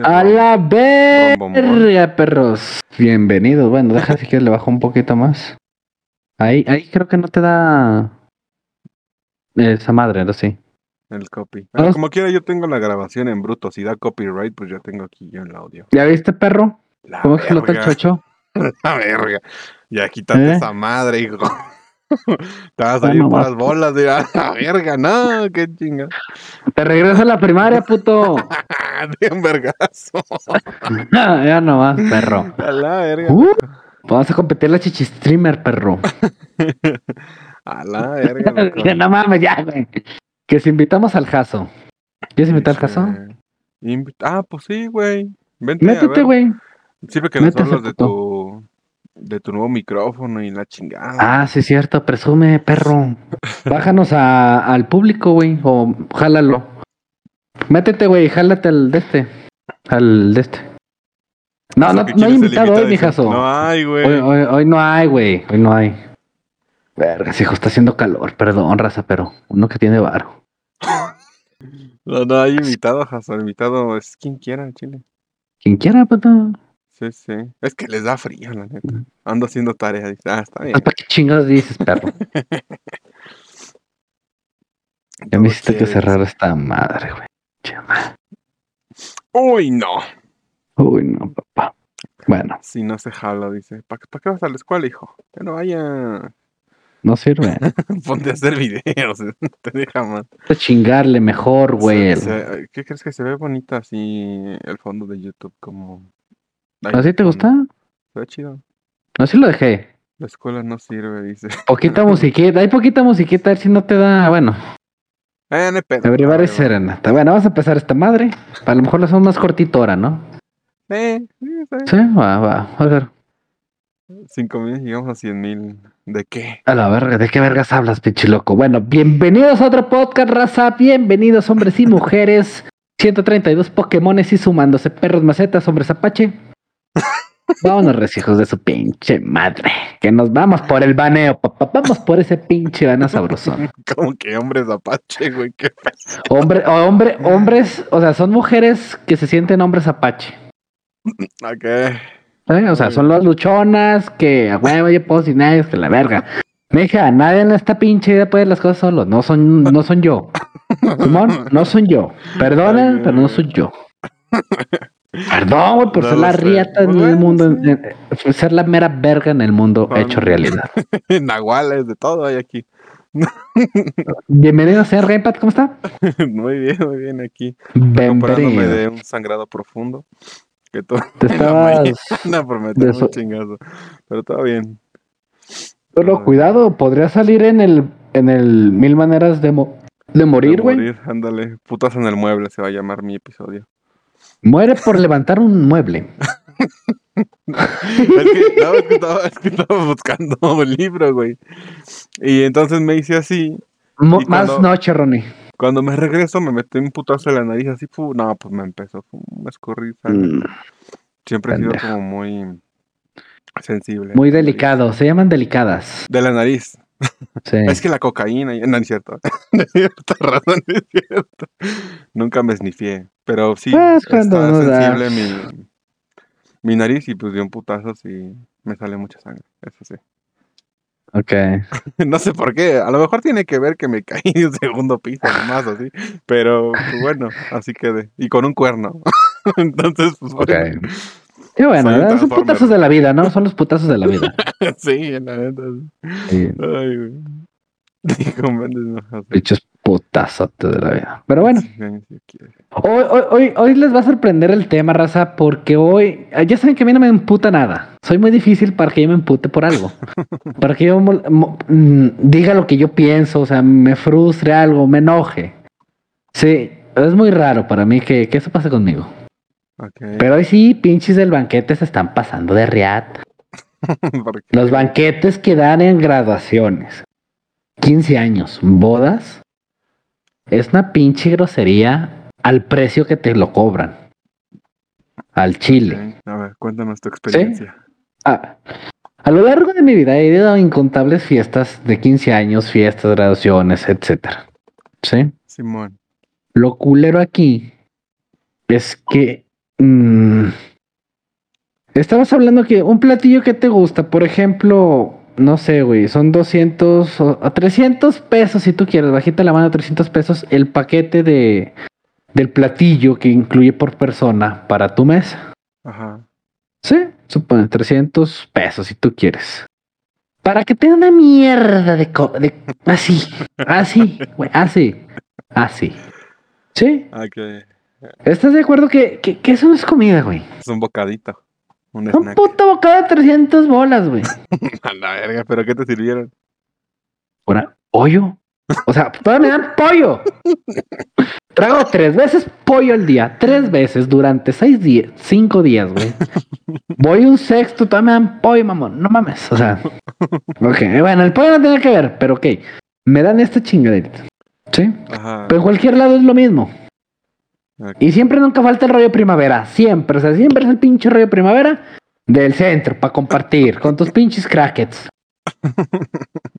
A la verga, perros. Bienvenidos. Bueno, deja si quieres le bajo un poquito más. Ahí, ahí creo que no te da esa madre, ¿no? Sí. El copy. Como quiera, yo tengo la grabación en bruto. Si da copyright, pues ya tengo aquí yo el audio. ¿Ya viste, perro? ¿Cómo explota el chocho? la verga. Ya quítate ¿Eh? esa madre, hijo. Te vas a salir por las bolas de la verga, no, qué chinga. Te regreso a la primaria, puto. un vergazo. ya no más, perro. A la verga. Uh, vamos a competir la chichi streamer, perro. a la verga. no mames, ya, güey. Que si invitamos al Jaso. ¿Quieres invitar al Jaso? Ah, pues sí, güey. Vente, Métete, güey. Sirve que nos hablas de tu de tu nuevo micrófono y la chingada. Ah, sí, es cierto, presume, perro. Bájanos a, al público, güey, o jálalo. Métete, güey, jálate al de este. Al de este. No, no, no hay invitado hoy, mijazo. No hay, güey. Hoy, hoy, hoy, no hay, güey. Hoy no hay. Verga, hijo, está haciendo calor. Perdón, raza, pero uno que tiene varo. no, no hay invitado, Jaso. Invitado es quien quiera, Chile. Quien quiera, puto. Sí, sí. Es que les da frío, la neta. Ando haciendo tareas. Ah, está bien. ¿Para qué chingados dices, perro? ya me hiciste que cerrar esta madre, güey. Uy, no. Uy, no, papá. Bueno. Si no se jala, dice. ¿Para, qué vas a la escuela, hijo? Que no vaya. No sirve. Ponte a hacer videos. te deja más. A chingarle mejor, güey. ¿Qué crees que se ve bonita así el fondo de YouTube? Como. ¿Así te gusta? Ve chido. Así lo dejé. La escuela no sirve, dice. Poquita musiquita. Hay poquita musiquita, a ver si no te da. Bueno. Eh, no pedo. serenata. Bueno, vamos a empezar esta madre. A lo mejor lo hacemos más cortito ahora, ¿no? Eh, sí, sí. va, va. A ver. Cinco mil, llegamos a cien mil. ¿De qué? A la verga, ¿de qué vergas hablas, pinche loco? Bueno, bienvenidos a otro podcast, raza. Bienvenidos, hombres y mujeres. 132 Pokémones y sumándose perros macetas, hombres apache. Vámonos, recijos de su pinche madre. Que nos vamos por el baneo, papá. Vamos por ese pinche baneo sabroso. Como que hombres apache, güey. Qué hombre, hombre, hombres, o sea, son mujeres que se sienten hombres apache. Ok. ¿Eh? O sea, son las luchonas que a huevo yo puedo sin nadie, que la verga. Me dije, a nadie en esta pinche vida puede las cosas solo. No son, no son yo. Simón, no son yo. Perdonen, pero no soy yo. Perdón, güey, por ser la riata en el mundo, por ser la mera verga en el mundo hecho realidad. Nahuales, de todo hay aquí. Bienvenido, señor Gamepad, ¿cómo está? muy bien, muy bien aquí. Bienvenido. de un sangrado profundo. Que todo Te estabas... No, por meter un chingazo. Pero todo bien. Pero cuidado, podría salir en el, en el Mil Maneras de, de Morir, güey. morir, ándale. Putas en el mueble se va a llamar mi episodio. Muere por levantar un mueble. es, que, estaba, es, que, estaba, buscando un libro, güey. Y entonces me hice así. más noche, Ronnie. Cuando me regreso me metí un putazo en la nariz así, fu, no, pues me empezó, me escurrí. Mm, Siempre he sido como muy sensible. Muy delicado, se llaman delicadas. De la nariz. Sí. Es que la cocaína, no es cierto. De cierta razón, es cierto. Nunca me esnifié. Pero sí, pues está sensible mi, mi nariz y pues dio un putazo y me sale mucha sangre. Eso sí. Ok. no sé por qué. A lo mejor tiene que ver que me caí de un segundo piso nomás así. Pero pues, bueno, así quedé. Y con un cuerno. Entonces, pues bueno. Qué bueno, son putazos de la vida, ¿no? Son los putazos de la vida. sí, la neta. Sí. Ay, güey. Dichos putazote de la vida. Pero bueno. Hoy, hoy, hoy, les va a sorprender el tema, raza, porque hoy. Ya saben que a mí no me emputa nada. Soy muy difícil para que yo me empute por algo. para que yo mm, diga lo que yo pienso, o sea, me frustre algo, me enoje. Sí, es muy raro para mí que, que eso pase conmigo. Pero hoy sí, pinches del banquete se están pasando de riat. Los banquetes que dan en graduaciones. 15 años, bodas, es una pinche grosería al precio que te lo cobran. Al chile. A ver, cuéntanos tu experiencia. Ah, a lo largo de mi vida he ido a incontables fiestas de 15 años, fiestas, graduaciones, etcétera. ¿Sí? Simón. Lo culero aquí es que Mm, Estamos hablando que un platillo que te gusta, por ejemplo, no sé, güey, son 200 o a 300 pesos si tú quieres, bajita la mano 300 pesos el paquete de del platillo que incluye por persona para tu mesa. Ajá. Sí, supone 300 pesos si tú quieres. Para que tenga una mierda de, de así, así, güey, así, así. Sí. Okay. ¿Estás de acuerdo que, que, que eso no es comida, güey? Es un bocadito. Un, puto bocado de 300 bolas, güey. A la verga, ¿pero qué te sirvieron? Una pollo. O sea, todavía me dan pollo. Trago tres veces pollo al día, tres veces durante seis días, cinco días, güey. Voy un sexto, todavía me dan pollo, mamón. No mames, o sea. Ok, bueno, el pollo no tiene que ver, pero ok. Me dan esta chingadita. ¿Sí? Ajá. Pero en cualquier lado es lo mismo. Y siempre nunca falta el rollo primavera. Siempre. O sea, siempre es el pinche rollo primavera del centro para compartir con tus pinches crackets.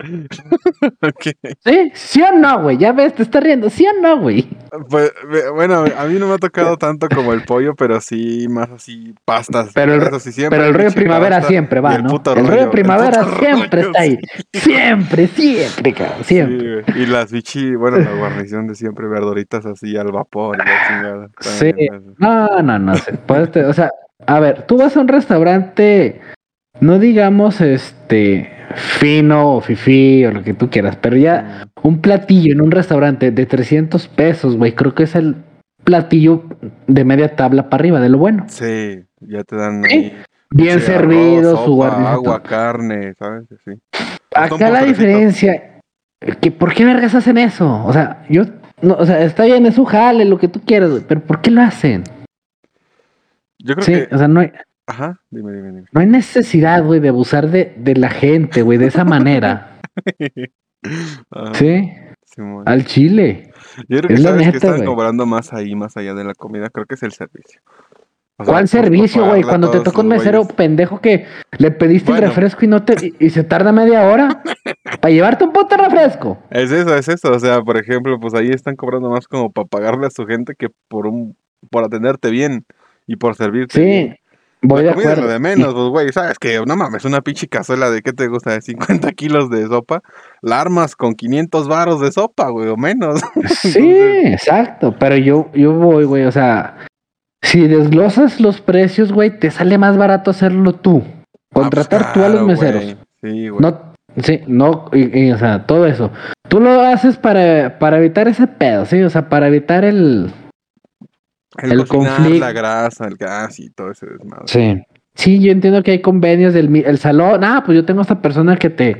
¿Sí? ¿Sí o no, güey? Ya ves, te está riendo. ¿Sí o no, güey? Pues, bueno, a mí no me ha tocado tanto como el pollo, pero sí más así pastas. Pero el, pero el rollo primavera siempre va, ¿no? El, rollo primavera siempre está ahí. Siempre, siempre, cabrón. Siempre. y las bichi, bueno, la guarnición de siempre, verduritas así al vapor. Sí. No, no, no. o sea, a ver, tú vas a un restaurante, no digamos este fino o fifi o lo que tú quieras, pero ya un platillo en un restaurante de 300 pesos, güey, creo que es el platillo de media tabla para arriba, de lo bueno. Sí, ya te dan bien servido, su agua, carne, ¿sabes? Sí. Acá la diferencia, que ¿por qué vergas hacen eso? O sea, yo, no, o sea, está bien, es un jale, lo que tú quieras, pero ¿por qué lo hacen? Yo creo sí, o sea, no hay, Ajá, dime, dime, dime. No hay necesidad, güey, de abusar de, de la gente, güey, de esa manera. sí. Al chile. Yo creo que es sabes que están cobrando más ahí, más allá de la comida. Creo que es el servicio. ¿Cuál servicio, güey? Cuando te toca un mesero pendejo que le pediste el refresco y no te y, se tarda media hora para llevarte un puto refresco. Es eso, es eso. O sea, por ejemplo, pues ahí están cobrando más como para pagarle a su gente que por un por atenderte bien y por servirte. Sí. Voy de acuerdo. de menos, pues, güey, sabes que no mames, una pinche cazuela de qué te gusta, de 50 kilos de sopa, la armas con 500 varos de sopa, güey, o menos. Sí, exacto, pero yo, yo voy, güey, o sea, si desglosas los precios, güey, te sale más barato hacerlo tú, ah, pues contratar tú a los meseros. Sí, güey. No, sí, no, y, o sea, todo eso. Tú lo haces para, para evitar ese pedo, sí, o sea, para evitar el el, conflicto. La grasa, el gas y todo ese desmadre. Sí. Sí, yo entiendo que hay convenios del el salón. Ah, pues yo tengo esta persona que te,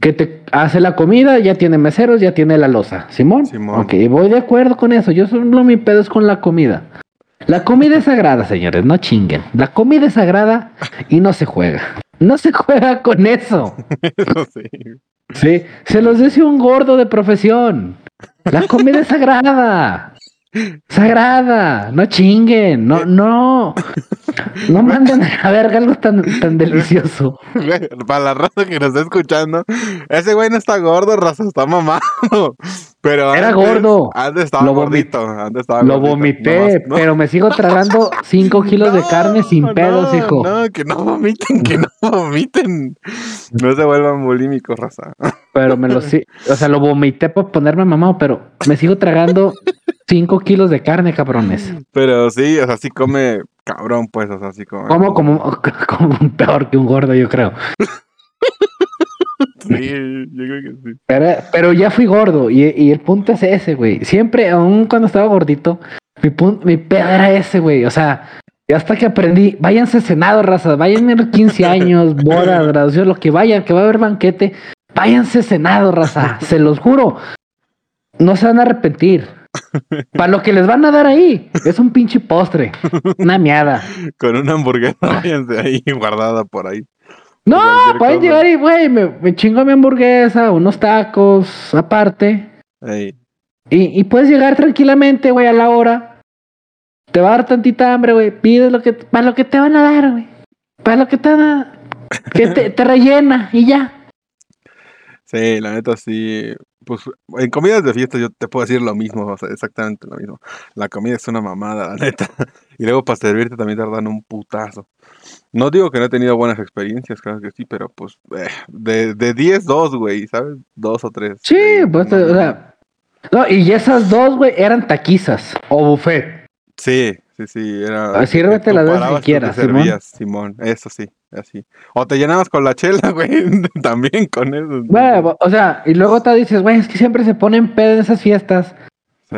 que te hace la comida, ya tiene meseros, ya tiene la losa. ¿Simón? Simón. Ok, voy de acuerdo con eso. Yo solo mi pedo es con la comida. La comida es sagrada, señores, no chinguen. La comida es sagrada y no se juega. No se juega con eso. eso sí. Sí, se los dice un gordo de profesión. La comida es sagrada. Sagrada, no chinguen, no, no, no manden a ver algo tan, tan delicioso. Para la raza que nos está escuchando, ese güey no está gordo, raza, está mamado. Pero era gordo. Antes estaba lo gordito. Antes estaba lo vomité, pero me sigo tragando 5 kilos de carne sin pedos, hijo. No, que no vomiten, que no vomiten. No se vuelvan bulímicos, raza. Pero me lo o sea, lo vomité por ponerme mamado, pero me sigo tragando 5 kilos de carne, cabrones. Pero sí, o sea, sí come cabrón, pues, o sea, sí come. Como, como, como peor que un gordo, yo creo. Sí, yo creo que sí. Pero, ya fui gordo y, el punto es ese, güey. Siempre, aún cuando estaba gordito, mi, punto, mi pedo era ese, güey. O sea, y hasta que aprendí, váyanse senado, raza, vayan a 15 años, boda, graduación, lo que vayan, que va a haber banquete, váyanse senado, raza, se los juro. No se van a arrepentir. Para lo que les van a dar ahí, es un pinche postre, una miada. Con una hamburguesa, váyanse ahí guardada por ahí. No, pueden llegar y, güey, me, chingo mi hamburguesa, unos tacos aparte. Y, y puedes llegar tranquilamente, güey, a la hora. Te va a dar tantita hambre, güey. Pides lo que, para lo que te van a dar, güey. Para lo que te van a Que te, te rellena y ya. Sí, la neta sí. Pues en comidas de fiesta yo te puedo decir lo mismo, o sea, exactamente lo mismo. La comida es una mamada, la neta. Y luego para servirte también tardan un putazo. No digo que no he tenido buenas experiencias, claro que sí, pero pues eh, de, de 10, 2, güey, ¿sabes? Dos o tres. Sí, pues, o sea. No, y esas dos, güey, eran taquizas o buffet. Sí, sí, sí. Era, Sírvete las veces que quieras, Simón. Simón, eso sí, así. O te llenabas con la chela, güey, también con eso. O sea, y luego te dices, güey, es que siempre se ponen pedo en esas fiestas.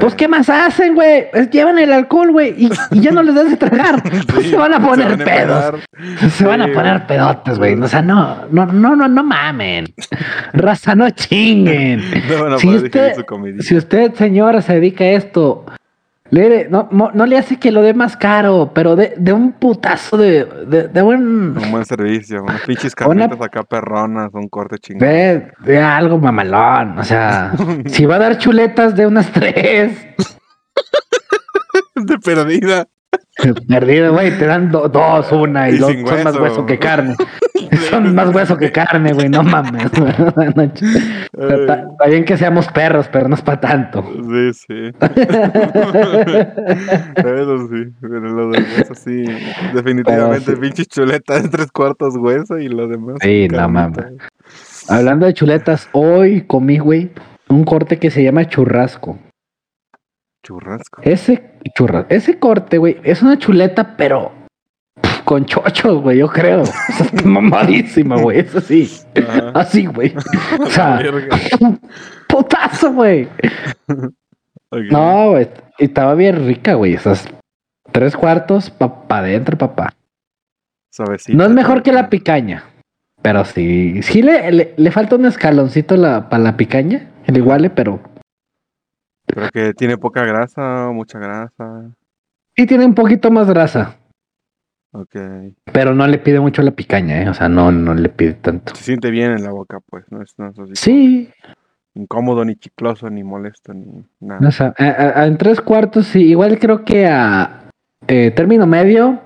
Pues, ¿qué más hacen, güey? llevan el alcohol, güey, y, ya no les das de tragar. Pues, se van a poner pedos. Se van a poner pedotes, güey. O sea, no, no, no, no, no mamen. Raza, no chinguen. si, usted, si usted, señora, se dedica a esto, le, no, no, le hace que lo dé más caro, pero de, de un putazo de, de, de, buen. Un buen servicio, unas pinches carnitas acá perronas, un corte chingón. De, de algo mamalón, o sea, si va a dar chuletas de unas tres. de perdida. Perdido, güey, te dan dos, una y, son más hueso que carne. son más hueso que carne, güey, no mames. Está, bien que seamos perros, pero no es para tanto. Sí, sí. Eso sí, pero lo de hueso sí. Definitivamente, pinches chuletas, tres cuartos hueso y lo demás. Sí, no mames. Hablando de chuletas, hoy comí, güey, un corte que se llama churrasco. Churrasco. Ese churras, ese corte, güey, es una chuleta, pero con chochos, güey, yo creo. mamadísima, güey, eso sí. Así, güey. O sea, putazo, güey. No, güey, estaba bien rica, güey. Esas tres cuartos para pa adentro, papá. no es mejor que la picaña, pero sí, sí le, le, falta un escaloncito la, para la picaña, el iguale, pero pero que tiene poca grasa, mucha grasa. Sí, tiene un poquito más grasa. Ok. Pero no le pide mucho la picaña, ¿eh? O sea, no, no le pide tanto. Se siente bien en la boca, pues. No es, no sí. Incómodo, ni chicloso, ni molesto, ni nada. O sea, en tres cuartos, sí. Igual creo que a eh, término medio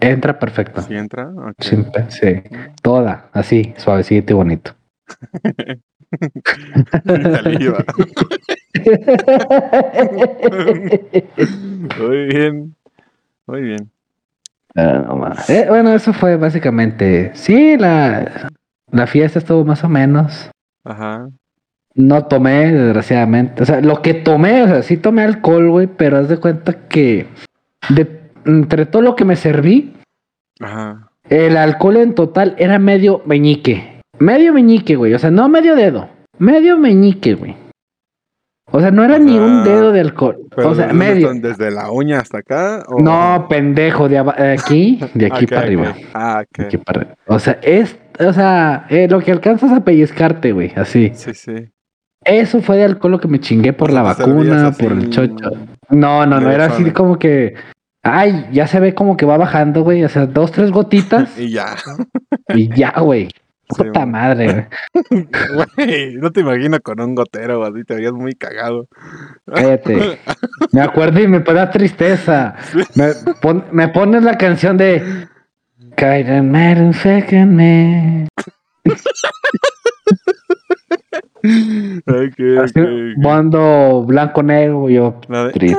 entra perfecto. ¿Sí entra? Sí, sí. Toda, así, suavecito y bonito. muy bien, muy bien. Eh, bueno, eso fue básicamente. Sí, la, la fiesta estuvo más o menos. Ajá. No tomé, desgraciadamente. O sea, lo que tomé, o sea, sí tomé alcohol, güey, pero haz de cuenta que de, entre todo lo que me serví, Ajá. el alcohol en total era medio meñique. Medio meñique, güey. O sea, no medio dedo. Medio meñique, güey. O sea, no era ni un dedo de alcohol. O sea, medio. ¿Desde la uña hasta acá? No, pendejo, de, aquí, de aquí para arriba. Ah, ok. Aquí para arriba. O sea, es, o sea, eh, lo que alcanzas a pellizcarte, güey, así. Sí, sí. Eso fue de alcohol lo que me chingué por la vacuna, por el chocho. No, no, no, era así como que. Ay, ya se ve como que va bajando, güey. O sea, dos, tres gotitas. y ya. y ya, güey. Puta madre, güey. No te imagino con un gotero así, te veías muy cagado. Cállate. Me acuerdo y me da tristeza. Me, me pones la canción de Kaidan Second okay, okay, Bando blanco negro, yo triste.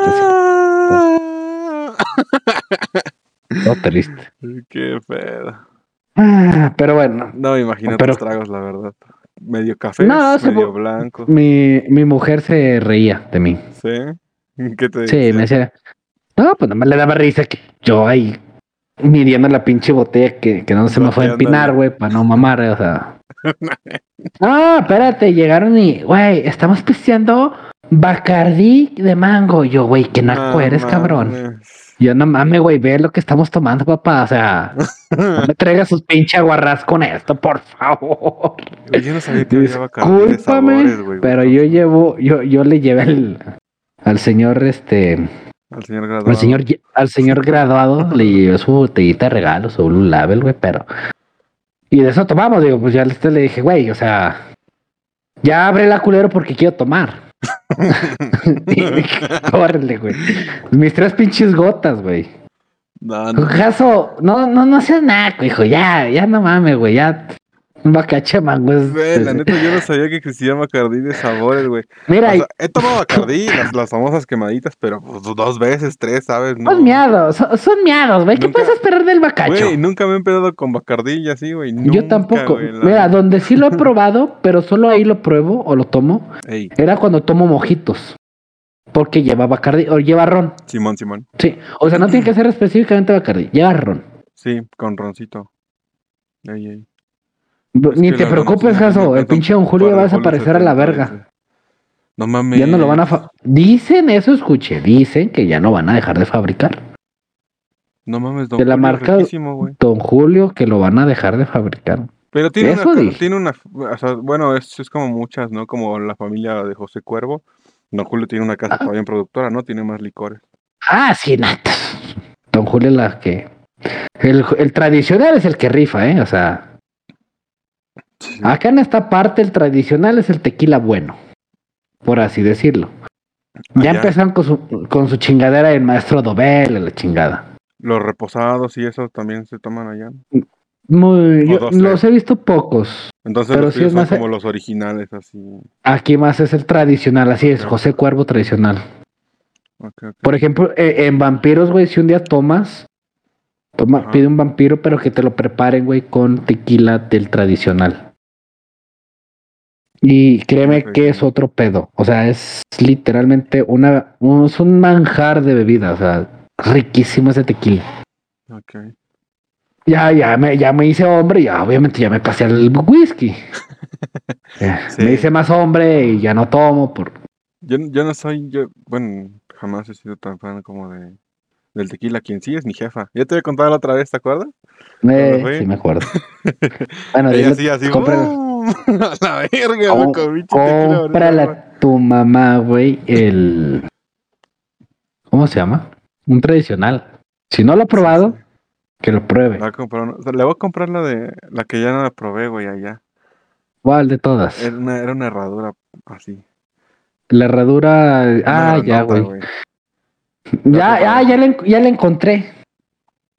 no triste. Qué pedo. Ah, pero bueno. No me imagino pero, tragos, la verdad. Medio café, medio blanco. Mi, mi mujer se reía de mí. ¿Sí? ¿Qué te Sí, me decía. No, pues nada más le daba risa que yo ahí midiendo la pinche botella que, que no se me fue a empinar, güey, para no mamar, o sea. no, espérate, llegaron y, güey, estamos pisteando Bacardí de mango. Yo, güey, qué naco eres, cabrón. Yo no mames, güey, ve lo que estamos tomando, papá. O sea, no me traigas sus pinche aguarrás con esto, por favor. Yo no sabía que Discúlpame, pero yo llevo, yo, yo le llevé al, al señor, este, al señor graduado. Al señor, al señor graduado le llevé su botellita de regalo, su Blue Label, güey, pero. Y de eso tomamos, digo, pues ya le dije, güey, o sea, ya abre la culero porque quiero tomar. Córrele, güey. Mis tres pinches gotas, güey. No, no. Caso, no, no, no seas naco, hijo. Ya, ya no mames, güey. Ya. Bacacha mango es. Güey, la neta, yo no sabía que existía Bacardí de sabores, güey. Mira, O sea, he tomado Bacardí, las, las famosas quemaditas, pero pues, dos veces, tres, ¿sabes? No. son miados, son, son miados, güey. ¿Qué Nunca- puedes esperar del bacacho? Güey, nunca me he empedado con Bacardí y así, güey. Yo tampoco. la Mira, donde sí lo he probado, pero solo ahí lo pruebo o lo tomo, Ey, era cuando tomo mojitos. Porque lleva Bacardi o lleva ron. Simón, Simón. Sí. O sea, no tiene que ser específicamente Bacardi, lleva ron. Sí, con roncito. Ey, ey. Ni te preocupes, Jaso. El pinche Don Julio va a desaparecer a la 70, verga. No mames. Ya no lo van a... fa- Dicen, eso escuché, dicen que ya no van a dejar de fabricar. No mames, Don de la Julio marca-. Don Julio, que lo van a dejar de fabricar. Pero tiene Eso una, dije. tiene una, o sea, bueno, es, es como muchas, ¿no? Como la familia de José Cuervo. Don Julio tiene una casa Ah. todavía en productora, ¿no? Tiene más licores. Ah, sí, nata. Don Julio es la que... El, el tradicional es el que rifa, ¿eh? O sea, Sí. acá en esta parte el tradicional es el tequila bueno, por así decirlo. Ya Allá, empezaron con su, con su chingadera el maestro Dobel, la chingada. Los reposados y eso también se toman allá. Muy, yo los he visto pocos. Entonces Pero los sí es son más- como los originales, así. Aquí más es el tradicional, así es. José Cuervo tradicional. Por ejemplo, eh, en vampiros, güey, si un día tomas, toma, Ajá. pide un vampiro, pero que te lo preparen, güey, con tequila del tradicional. Y créeme que es sí. otro pedo. O sea, es literalmente una, un, es un manjar de bebida. O sea, riquísimo ese tequila. Ok. Ya, ya me, ya me hice hombre, ya obviamente ya me pasé al whisky. Ya, Sí. Me hice más hombre y ya no tomo por. Yo, yo no soy, yo, bueno, jamás he sido tan fan como de del tequila. Quien sí es mi jefa. Ya te había contado la otra vez, ¿te acuerdas? Eh, sí, me acuerdo. bueno, Ella dile- así, ¡bum! A la verga, Com- loco, pinche tequila, Cómprale ahorita, a tu mamá, güey, el. ¿Cómo se llama? Un tradicional. Si no lo ha probado, que lo pruebe. Le voy a comprar le voy a la de la que ya no la probé, güey, allá. ¿Cuál de todas? Era una, era una herradura así. La herradura. Ah, ya, güey. Ya, ya, ya, la en- ya la encontré.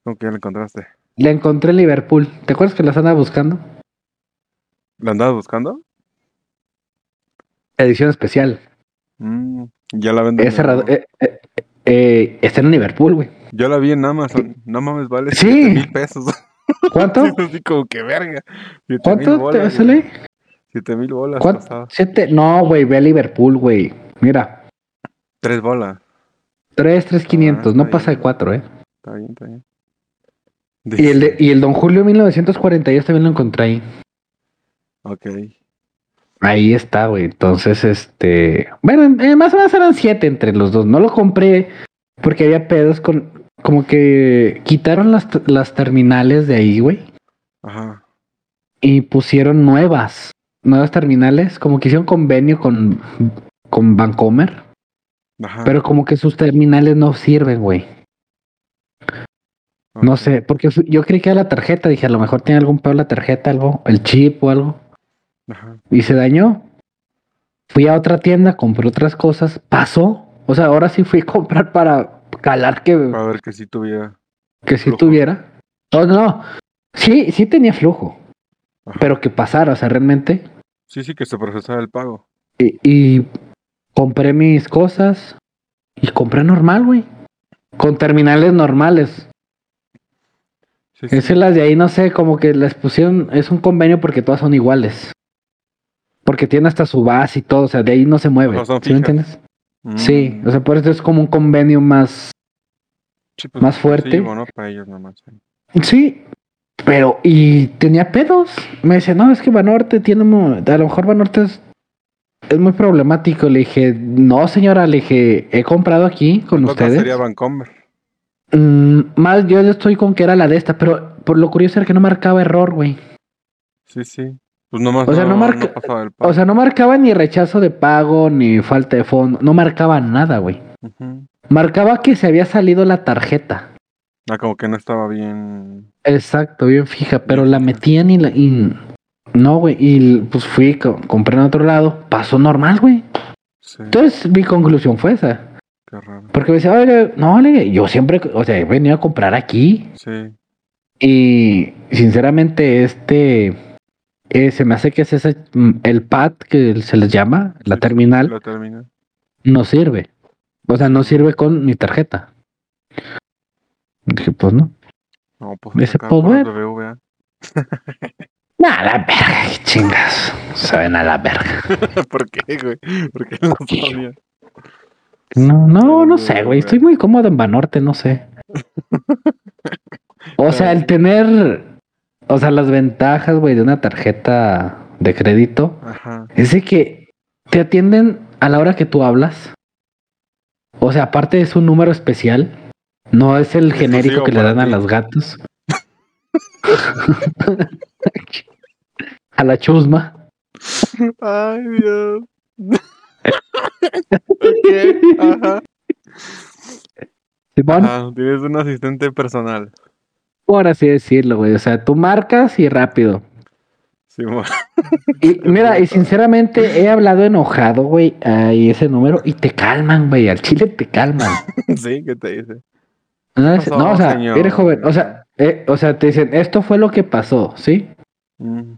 ¿Cómo que ya la encontraste? La encontré en Liverpool. ¿Te acuerdas que las andaba buscando? ¿La andabas buscando? Edición especial. Mm, ya la venden. Eh, eh, eh, está en Liverpool, güey. Yo la vi en Amazon. No mames, vale Sí. 7 mil pesos. ¿Cuánto? así como que verga. 7 mil ¿Cuánto te bolas. sale? 7 mil bolas. ¿Cuánto? Siete. No, güey, ve a Liverpool, güey. Mira, Tres bolas. 3, 3, 500. Ah, no pasa de. 4, ¿eh? Está bien, está bien. Y el, de- y el Don Julio 1942 también lo encontré ahí. Ok. Ahí está, güey. Entonces, este. Bueno, eh, más o menos eran siete entre los dos. No lo compré porque había pedos con. Como que quitaron las, las terminales de ahí, güey. Ajá. Y pusieron nuevas. Nuevas terminales. Como que hicieron convenio con, con Vancomer. Ajá. Pero como que sus terminales no sirven, güey. No sé, porque yo creí que era la tarjeta. Dije, a lo mejor tiene algún pedo la tarjeta, algo, el chip o algo. Ajá. y se dañó. Fui a otra tienda, compré otras cosas, pasó. O sea, ahora sí fui a comprar para calar que, A ver que si tuviera. que sí flujo. tuviera. No, no, sí, sí tenía flujo, Ajá. pero que pasara, o sea, realmente. Sí, sí, que se procesara el pago. Y, y compré mis cosas y compré normal, güey. Con terminales normales. Sí, sí. Esas las de ahí, no sé, como que les pusieron, es un convenio porque todas son iguales. Porque tiene hasta su base y todo, o sea, de ahí no se mueve. ¿Sí me entiendes? Mm, Sí, o sea, por eso es como un convenio más. sí, pues, más fuerte. Sí, bueno, para ellos nomás. sí. Sí, pero. Y tenía pedos. Me dice, no, es que Banorte tiene. A lo mejor Banorte es, es muy problemático. Le dije, no, señora, le dije, he comprado aquí con ustedes. sería Vancomer. Mm, más yo estoy con que era la de esta, pero por lo curioso era que no marcaba error, güey. Sí, sí. Pues nomás O sea, no marca- pago. O sea, no marcaba ni rechazo de pago, ni falta de fondo. No marcaba nada, güey. Marcaba que se había salido la tarjeta. Ah, como que no estaba bien. Exacto, bien fija, pero la metían y la. y- no, güey, y pues fui, co- compré en otro lado, pasó normal, güey. Sí, Entonces mi conclusión fue esa. qué raro. Porque me decía, oye, no, le- yo siempre, o sea, he venido a comprar aquí Sí. y sinceramente este, eh, se me hace que es ese, mm, el pad que se les llama, la terminal, La terminal. no sirve. O sea, no sirve con mi tarjeta. Dije, pues no. No, pues Ese acá pues, bueno. Nah, la verga, qué chingas. Saben a la verga. ¿Por qué, güey? ¿Por qué no sabía? No, no, no sé, güey. Estoy muy cómodo en Banorte, no sé. O sea, el tener, o sea, las ventajas, güey, de una tarjeta de crédito Ajá. es de que te atienden a la hora que tú hablas. O sea, aparte es un número especial. No es el Exclusivo genérico que le dan a los gatos. a la chusma. Ay, Dios. ajá. Simón, Ajá, tienes un asistente personal. Por así decirlo, güey. O sea, tú marcas y rápido. Simón. Y mira, y sinceramente he hablado enojado, güey, a ese número y te calman, güey. Al chile te calman. sí, ¿qué te dice? No, pasó, no, o sea, señor? mire, joven, o sea, eh, o sea, te dicen, esto fue lo que pasó, ¿sí? Mm,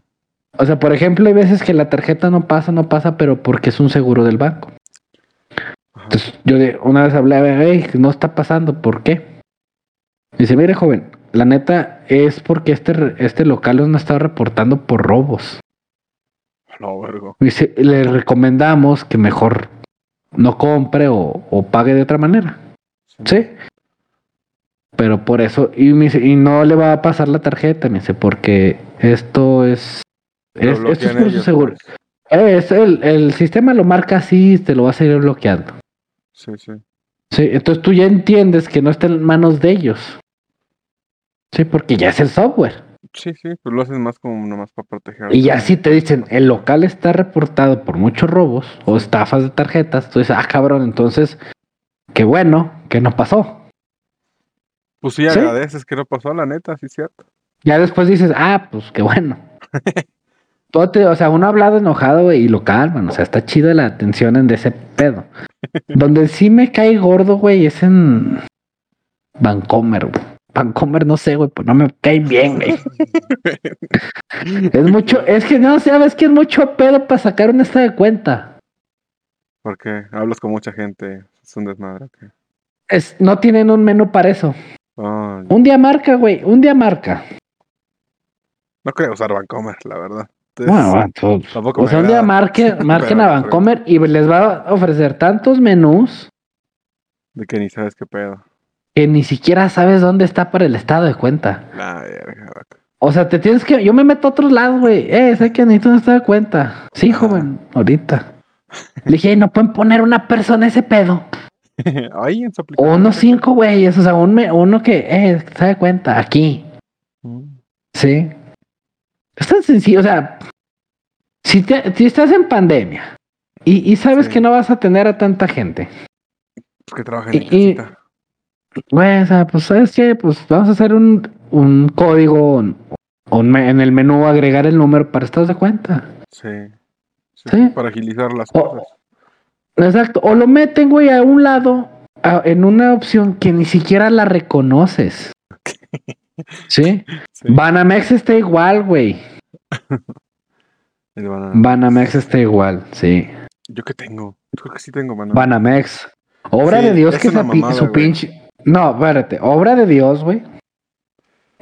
O sea, por ejemplo, hay veces que la tarjeta no pasa, no pasa, pero porque es un seguro del banco. ajá. Entonces, yo de, una vez hablé, hey, no está pasando, ¿por qué? Dice, mire, joven, la neta es porque este, este local nos estado reportando por robos. No, vergo. Dice, le recomendamos que mejor no compre o, o pague de otra manera. Sí. Pero por eso, y, me dice, y no le va a pasar la tarjeta, me dice, porque esto es. Es esto es por su seguro. pues. Es el, el sistema lo marca así y te lo va a seguir bloqueando. Sí, sí. Sí, entonces tú ya entiendes que no está en manos de ellos. Sí, porque ya es el software. Sí, sí, pues lo hacen más como nomás para proteger. Y ya si te dicen, el local está reportado por muchos robos o estafas de tarjetas, tú dices, ah, cabrón, entonces, qué bueno que no pasó. Pues sí, ¿Sí? agradeces que no pasó, la neta, sí, cierto. Ya después dices, ah, pues qué bueno. Todo te- o sea, uno ha hablado enojado y lo calman, o sea, está chido la atención en de ese pedo. Donde sí me cae gordo, güey, es en Vancomer, güey. Vancomer, no sé, güey, pues no me cae bien, güey. Es mucho, es que no sabes que es mucho pedo para sacar un estado de cuenta. Porque hablas con mucha gente, es un desmadre. Es, no tienen un menú para eso. Un día marca, güey, un día marca. no creo usar Vancomer, la verdad. Entonces, Bueno, tampoco o sea, un día marquen Pero- a Vancomer y les va a ofrecer tantos menús De que ni sabes qué pedo. Que ni siquiera sabes dónde está para el estado de cuenta. La verga. O sea, te tienes que. Yo me meto a otros lados, güey. Eh, sé que necesito un estado de cuenta. Sí, Ah. joven, ahorita. Le dije, "Ey, no pueden poner una persona ese pedo. Ahí en su O aplicación. unos cinco güeyes. O sea, un me- uno que, eh, se da cuenta, aquí. Mm, Sí. Es tan sencillo. O sea, si, te- si estás en pandemia y, y sabes Sí. que no vas a tener a tanta gente. Pues que trabajen en Y- y- casita. Güey, o sea, pues sabes qué, pues vamos a hacer un, un código en el menú, agregar el número para estados de cuenta. Sí. Sí, Sí. Para agilizar las O- cosas. Exacto. O lo meten, güey, a un lado, a- en una opción que ni siquiera la reconoces. ¿Sí? Sí. Banamex está igual, güey. Banamex está igual, sí. Yo que tengo. Yo creo que sí tengo, mano. Banamex. Obra de Dios es que esa mamada, su pinche. No, espérate. Obra de Dios, güey.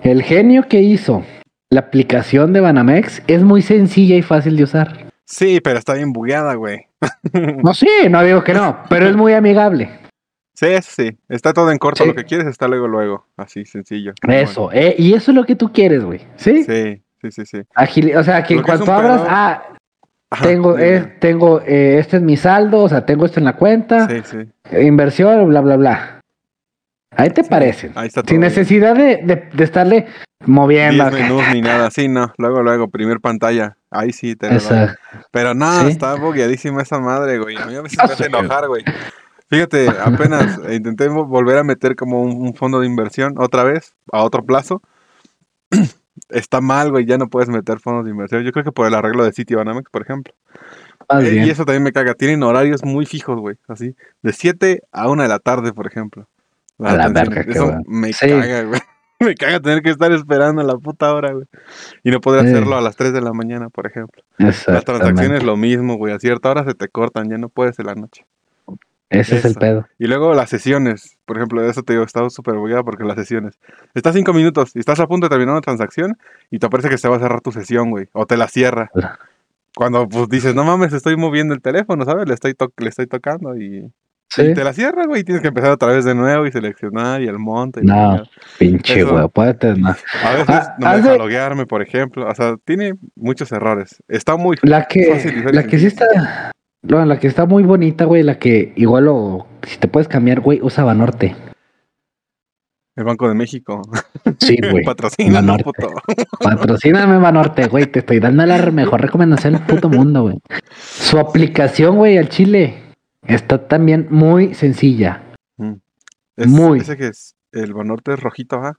El genio que hizo la aplicación de Banamex es muy sencilla y fácil de usar. Sí, pero está bien bugueada, güey. No, sí, no digo que no, pero es muy amigable. Sí, sí. Está todo en corto. Sí. Lo que quieres está luego, luego. Así, sencillo. Eso, eh, y eso es lo que tú quieres, güey. ¿Sí? Sí, sí, sí, sí. Agili- o sea, que en cuanto abras, pedo- ah, Ajá, tengo, eh, tengo, eh, este es mi saldo, o sea, tengo esto en la cuenta, Sí, sí. eh, inversión, bla, bla, bla. Ahí te Sí, parecen. Ahí está todo. Sin necesidad de, de, de estarle moviendo. 10 menús ni nada. Sí, no. Luego, luego, primer pantalla. Ahí sí te. Exacto. Pero no, Sí. está bugueadísima esa madre, güey. A mí a veces No me hace enojar, güey. Fíjate, apenas intenté vo- volver a meter como un, un fondo de inversión otra vez, a otro plazo. Está mal, güey, ya no puedes meter fondos de inversión. Yo creo que por el arreglo de Citibanamex, por ejemplo. Eh, bien. y eso también me caga. Tienen horarios muy fijos, güey. Así, de 7 a 1 de la tarde, por ejemplo. A la atenciones. verga, Eso me Sí. caga, güey. me caga tener que estar esperando a la puta hora, güey. Y no poder hacerlo a las 3 de la mañana, por ejemplo. Las transacciones lo mismo, güey. A cierta hora se te cortan, ya no puedes en la noche. Ese es el pedo. Y luego las sesiones, por ejemplo, de eso te digo, estaba súper bugueado porque las sesiones. Estás cinco minutos y estás a punto de terminar una transacción y te parece que se va a cerrar tu sesión, güey. O te la cierra. Cuando pues dices, no mames, estoy moviendo el teléfono, ¿sabes? Le estoy, le estoy tocando y... te la cierra, güey, y tienes que empezar otra vez de nuevo y seleccionar y el monte. no, pinche güey, puede tener A veces ah, no me deja loguearme, por ejemplo. O sea, tiene muchos errores. Está muy la que, fácil. La que sí está no, la que está muy bonita, güey, la que igual o si te puedes cambiar, güey, usa Banorte. El Banco de México. Sí, güey. Patrocíname, puto. Patrocíname, Banorte, güey. Te estoy dando la mejor recomendación del puto mundo, güey. Su aplicación, güey, al Chile está también muy sencilla. Mm. muy. Ese que es el Banorte rojito, ¿ah?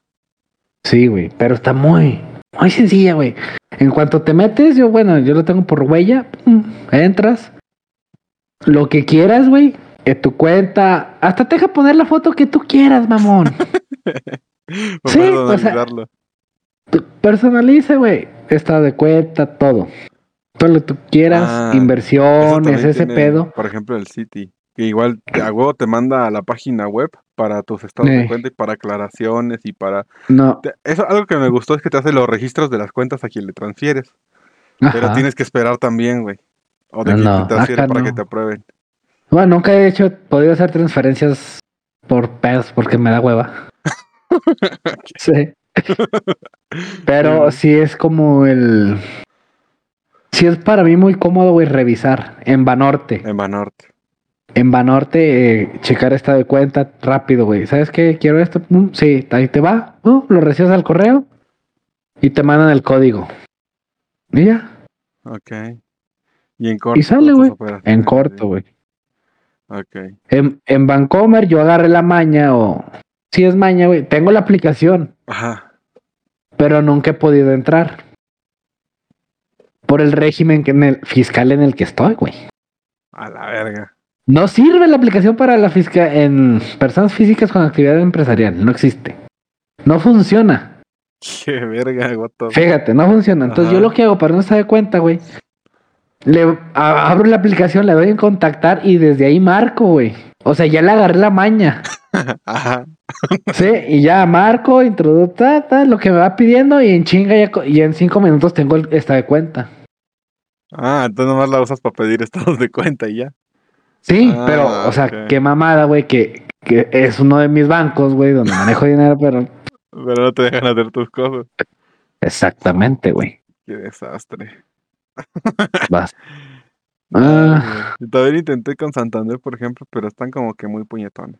Sí, güey, pero está muy, muy sencilla, güey. En cuanto te metes, yo, bueno, yo lo tengo por huella, entras, lo que quieras, güey. En tu cuenta. Hasta te deja poner la foto que tú quieras, mamón. sí, o sea, personaliza, güey. Está de cuenta, todo. Todo lo que tú quieras, ah, inversiones, ese pedo. Por ejemplo, el City. Que igual te, a te manda a la página web para tus estados de cuenta y para aclaraciones y para... No. eso algo que me gustó es que te hace los registros de las cuentas a quien le transfieres. Pero tienes que esperar también, güey. O de no, para que te aprueben. Bueno, nunca he hecho, podido hacer transferencias por pedos porque me da hueva. sí. Pero sí es como el. Sí es para mí muy cómodo, güey, revisar en Banorte. En Banorte. En Banorte, eh, checar esta de cuenta rápido, güey. ¿Sabes qué? Quiero esto. sí, ahí te va. lo recibes al correo y te mandan el código. Y ya. Ok. Y en corto. Y sale, güey. En corto, güey. Ok. En, en Vancomer yo agarré la maña o... Si es maña, güey. Tengo la aplicación. Ajá. Pero nunca he podido entrar. Por el régimen que en el fiscal en el que estoy, güey. A la verga. No sirve la aplicación para la fiscal en personas físicas con actividad empresarial. No existe. No funciona. Qué verga, guato. Fíjate, no funciona. Entonces yo lo que hago para no estar de cuenta, güey, le abro la aplicación, le doy en contactar y desde ahí marco, güey. O sea, ya le agarré la maña. Ajá. sí, y ya marco, introducta, lo que me va pidiendo y en chinga ya, y en cinco minutos tengo esta de cuenta. Ah, entonces nomás la usas para pedir estados de cuenta y ya. Sí, ah, pero, o sea, qué mamada, güey, que, que es uno de mis bancos, güey, donde manejo dinero, pero... Pero no te dejan hacer tus cosas. Exactamente, güey. Qué desastre. Vas. Ah. Todavía intenté con Santander, por ejemplo, pero están como que muy puñetones.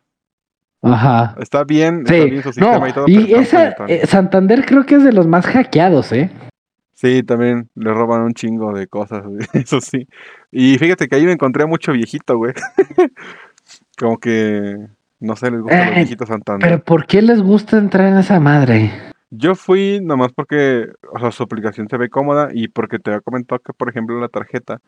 Ajá. Está bien, está bien su sistema y todo. Y esa, eh, Santander creo que es de los más hackeados, ¿eh? Sí, también le roban un chingo de cosas, eso sí. Y fíjate que ahí me encontré mucho viejito, güey. como que, no sé, les gusta los eh, viejitos Santander. Pero ¿por qué les gusta entrar en esa madre? Yo fui nomás porque, o sea, su aplicación se ve cómoda y porque te había comentado que, por ejemplo, la tarjeta,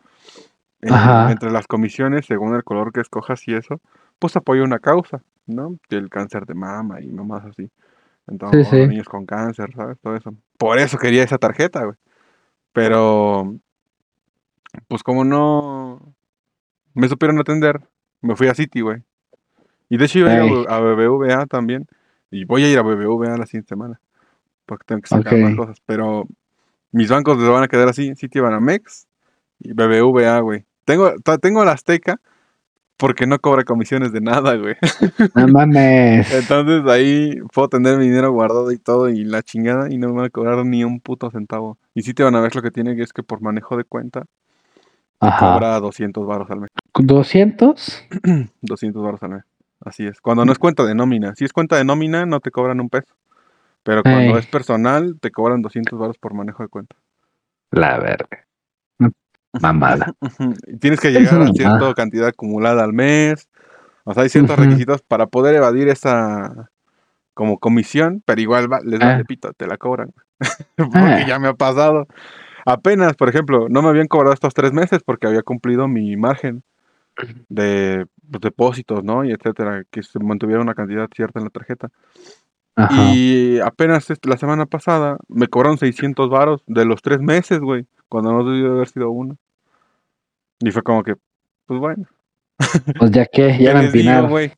eh, entre las comisiones, según el color que escojas y eso, pues apoya una causa, ¿no? El cáncer de mama y nomás así. Entonces, niños con cáncer, ¿sabes? Todo eso. Por eso quería esa tarjeta, güey. Pero, pues como no me supieron atender, me fui a City, güey. Y de hecho iba a ir a BBVA también. Y voy a ir a BBVA la siguiente semana porque tengo que sacar más cosas. Pero mis bancos les van a quedar así, Mex y BBVA, güey. Tengo, tengo la Azteca porque no cobra comisiones de nada, güey. No mames. Entonces ahí puedo tener mi dinero guardado y todo y la chingada y no me van a cobrar ni un puto centavo. Y sí te van a ver lo que tiene que es que por manejo de cuenta cobra 200 baros al mes. ¿200? 200 baros al mes. Así es. Cuando no es cuenta de nómina. Si es cuenta de nómina, no te cobran un peso. Pero cuando es personal, te cobran 200 baros por manejo de cuenta. La verga. Mamada. Tienes que llegar a cierta cantidad acumulada al mes. O sea, hay ciertos requisitos para poder evadir esa como comisión, pero igual les da ah. pito, te la cobran. porque ah. ya me ha pasado. Apenas, por ejemplo, no me habían cobrado estos tres meses porque había cumplido mi margen de pues, depósitos, ¿no? Y etcétera, que se mantuviera una cantidad cierta en la tarjeta. Y apenas la semana pasada me cobraron 600 varos de los tres meses, güey, cuando no debió haber sido uno. Y fue como que, pues bueno. Pues ya que, ya van a güey.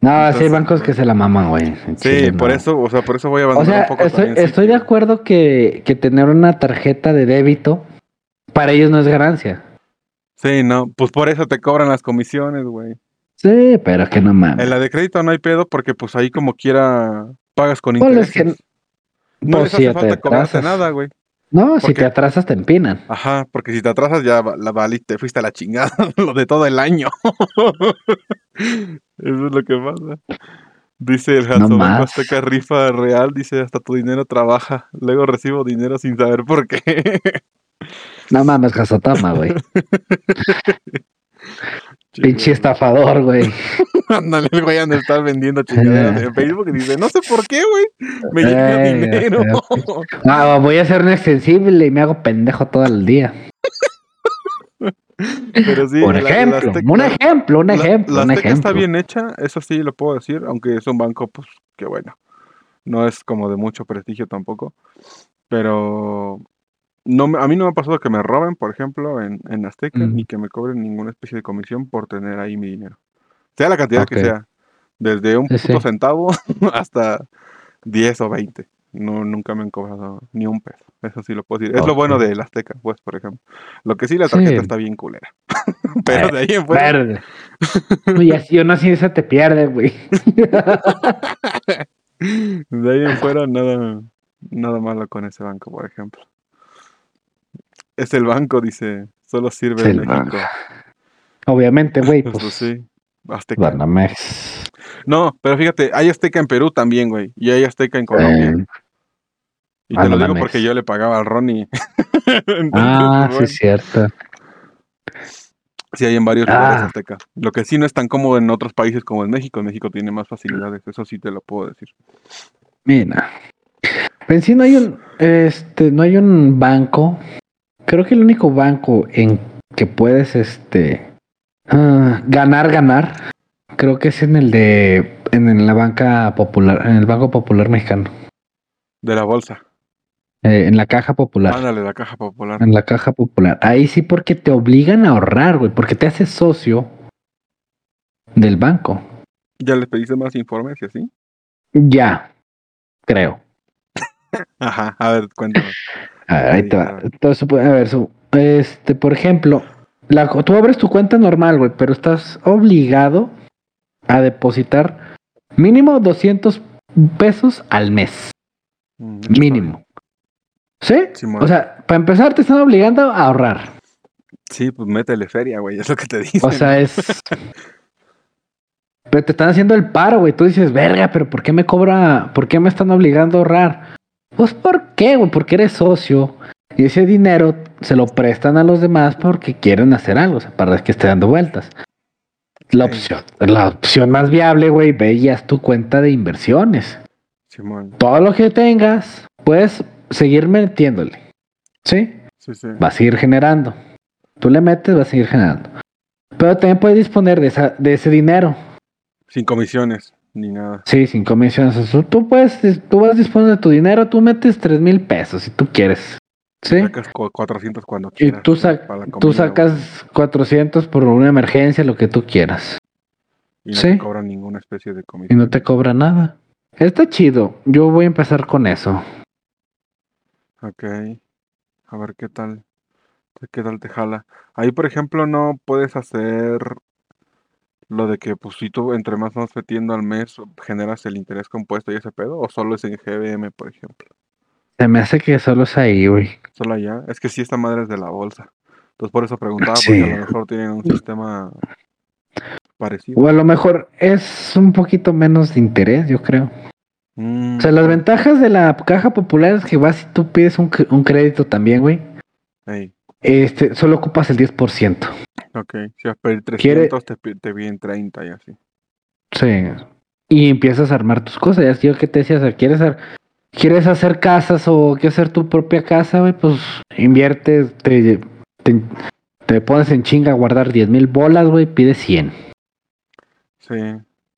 No, sí hay bancos que se la maman, güey. Sí, por eso, o sea, por eso voy a abandonar un poco. Estoy, estoy de acuerdo que, que tener una tarjeta de débito para ellos no es ganancia. Sí, no, pues por eso te cobran las comisiones, güey. Sí, pero que no mames. En la de crédito no hay pedo porque pues ahí como quiera pagas con intereses. no pues les hace falta cobrarte nada, güey. No, si te atrasas te empinan. Ajá, porque si te atrasas ya la valiste, fuiste a la chingada lo de todo el año. Eso es lo que pasa. Dice el Jason no Azteca rifa real, dice hasta tu dinero trabaja. Luego recibo dinero sin saber por qué. No mames, Hasotama, güey. Pinche estafador, güey. Ándale, el güey anda estar vendiendo chingaderas en Facebook y dice, no sé por qué, güey. Me llega dinero. Ah, voy a ser un extensible y me hago pendejo todo el día. Pero sí, Por ejemplo, un ejemplo, un ejemplo. La, la está bien hecha, eso sí lo puedo decir, aunque es un banco, pues, que bueno, no es como de mucho prestigio tampoco. Pero no, a mí no me ha pasado que me roben, por ejemplo, en, en Azteca, ni que me cobren ninguna especie de comisión por tener ahí mi dinero. Sea la cantidad que sea. Desde un puto centavo hasta 10 o 20. No, nunca me han cobrado ni un peso. Eso sí lo puedo decir. Es lo bueno de la Azteca, pues, por ejemplo. Lo que sí, la tarjeta está bien culera. Pero de ahí en fuera. Verde. Uy, así no así esa te pierde, güey. de ahí en fuera, nada, nada malo con ese banco, por ejemplo. Es el banco, dice. Solo sirve en México. Obviamente, güey. Pues, sí. Azteca. No, pero fíjate, hay Azteca en Perú también, güey. Y hay Azteca en Colombia. Eh, y te lo digo porque yo le pagaba al Ronnie. ah, sí, es cierto. Sí, hay en varios lugares ah. Azteca. Lo que sí no es tan cómodo en otros países como en México. En México tiene más facilidades. Eso sí te lo puedo decir. Mira. En sí no hay un, este, no hay un banco creo que el único banco en que puedes este ah, ganar, ganar, creo que es en el de en, la banca popular, en el Banco Popular Mexicano. De la bolsa. Eh, en la caja popular. Ándale, la caja popular. En la caja popular. Ahí sí porque te obligan a ahorrar, güey, porque te haces socio del banco. ¿Ya les pediste más informes y así? Ya, creo. Ajá, a ver, cuéntame. Ahí te va. Entonces, a ver, este, por ejemplo, la, tú abres tu cuenta normal, güey, pero estás obligado a depositar mínimo 200 pesos al mes. Mm, mínimo. ¿Sí? o sea, para empezar te están obligando a ahorrar. Sí, pues métele feria, güey, es lo que te dicen. O sea, es... pero te están haciendo el paro, güey. Tú dices, verga, pero ¿por qué me cobra? ¿Por qué me están obligando a ahorrar? Pues ¿por qué, güey? Porque eres socio y ese dinero se lo prestan a los demás porque quieren hacer algo, o sea, para que esté dando vueltas. La opción, la opción más viable, güey, veías tu cuenta de inversiones. Todo lo que tengas, puedes seguir metiéndole. ¿Sí? Sí, sí. Va a seguir generando. Tú le metes, va a seguir generando. Pero también puedes disponer de, esa, de ese dinero. Sin comisiones ni nada. Sí, sin comisiones. Tú puedes, tú vas a disponer de tu dinero, tú metes tres mil pesos si tú quieres. Sí. Sacas 400 cuando quieras. Y tú, tú sacas 400 por una emergencia, lo que tú quieras. Y no te cobran ninguna especie de comisión. Y no te cobra nada. Está chido. Yo voy a empezar con eso. Ok. A ver qué tal. ¿Qué tal te jala? Ahí, por ejemplo, no puedes hacer lo de que, pues, si tú entre más vas metiendo al mes, generas el interés compuesto y ese pedo, o solo es en GBM, por ejemplo. Se me hace que solo es ahí, güey. Solo allá. Es que sí, esta madre es de la bolsa. Entonces, por eso preguntaba, porque a lo mejor tienen un sistema parecido. O a lo mejor es un poquito menos de interés, yo creo. o sea, las mm. ventajas de la caja popular es que vas y tú pides un, un crédito también, güey. Este, solo ocupas el 10%. Ok, si vas a pedir 300, te, te piden 30 y así. Sí. Y empiezas a armar tus cosas. Ya yo que te decías, ¿quieres hacer, quieres hacer casas o quieres hacer tu propia casa, güey? Pues inviertes, te, te, pones en chinga a guardar 10 mil bolas, güey, pides 100. Sí.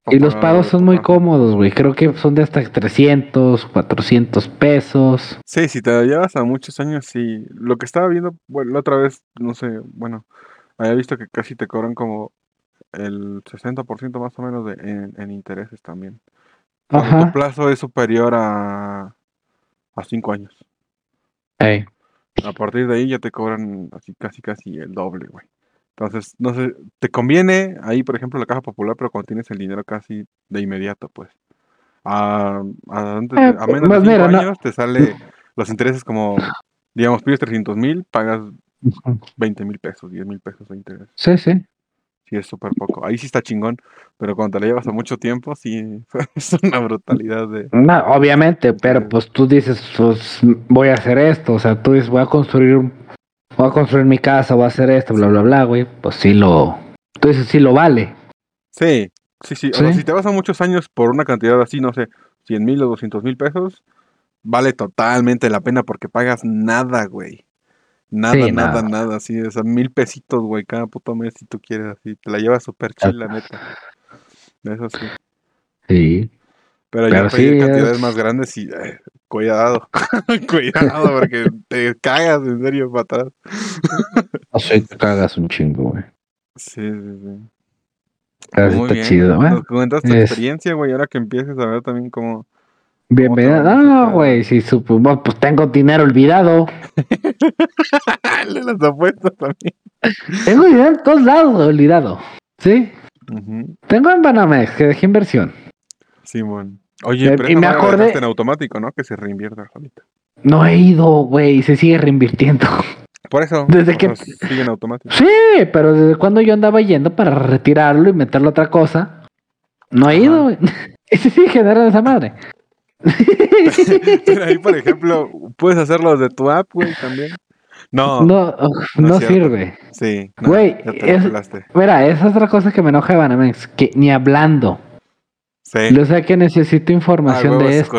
Y los pagos son muy cómodos, güey. Creo que son de hasta 300, 400 pesos. Sí, si te llevas a muchos años, sí. Lo que estaba viendo, bueno, la otra vez, no sé, bueno, había visto que casi te cobran como el 60% más o menos de, en, intereses también. Ajá. Tu plazo es superior a, a 5 años. A partir de ahí ya te cobran así casi casi el doble, güey. Entonces, no sé, te conviene ahí, por ejemplo, la caja popular, pero cuando tienes el dinero casi de inmediato, pues. A, a, eh, menos de 5 pues años te sale los intereses como, digamos, pides 300 mil, pagas 20 mil pesos, 10 mil pesos de interés. Sí, sí. Sí, es súper poco. Ahí sí está chingón, pero cuando te la llevas a mucho tiempo, sí, es una brutalidad de... No, obviamente, pero pues tú dices, pues voy a hacer esto, o sea, tú dices, voy a construir, voy a construir mi casa, voy a hacer esto, bla, bla, bla, güey, pues sí lo... Tú dices, sí lo vale. Sí, sí, sí. O sea, si te vas a muchos años por una cantidad así, no sé, 100 mil o 200 mil pesos, vale totalmente la pena porque pagas nada, güey. Nada, nada, nada, así, o sea, mil pesitos, güey, cada puto mes si tú quieres, así, te la llevas súper chill, la neta. Eso sí. Sí. Pero, ya pedir cantidades más grandes y, eh, cuidado, cuidado, porque te cagas, en serio, para atrás. o sea, te cagas un chingo, güey. Sí, sí, sí. Está bien. chido, güey. Nos cuentas tu experiencia, güey, ahora que empieces a ver también cómo Bienvenido. No, güey, si supo, pues tengo dinero olvidado. Le las apuestas también. Tengo dinero en todos lados olvidado. ¿Sí? Tengo en Banamex, que dejé inversión. Sí, bueno. Oye, pero y me acordé en automático, ¿no? Que se reinvierta ahorita. No he ido, güey, se sigue reinvirtiendo. Por eso. Desde que sigue en automático. Sí, pero desde cuando yo andaba yendo para retirarlo y meterlo a otra cosa, no he ido, güey. Y se sigue generando esa madre. Pero ahí, por ejemplo, puedes hacerlo de tu app, güey, también. No, no, no, sirve. Sí, güey. mira, esa es otra cosa que me enoja de Banamex, que ni hablando. Sí. Yo sé que necesito información ah, de esto.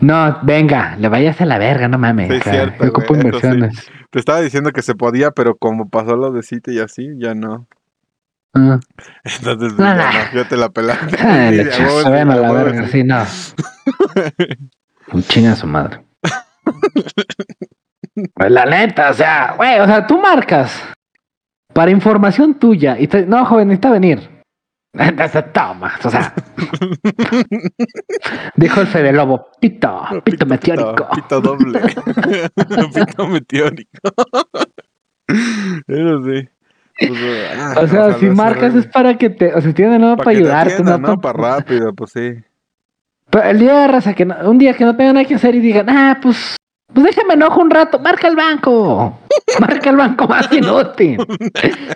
no, venga, le vayas a la verga, no mames. Sí, cierto, ocupo inversiones. Te estaba diciendo que se podía, pero como pasó lo de City y así, ya no. Ah. Entonces, no, no. yo te la pelaste. Ah, a la verga, sí, no. Un chinga su madre. Pues la neta, o sea, güey, o sea, tú marcas para información tuya y te, no, joven, necesita venir. Toma, o sea. Dijo el Fede Lobo, pito, pito, meteórico. Pito doble. pito meteórico. Eso sí. Pues, ah, o sea, si marcas es para que te, o sea, tiene no para, ayudarte, no, para rápido, pues sí. Pero el día de raza que un día que no tenga nada que hacer y digan, ah, pues, pues déjame enojo un rato, marca el banco, marca el banco más inútil,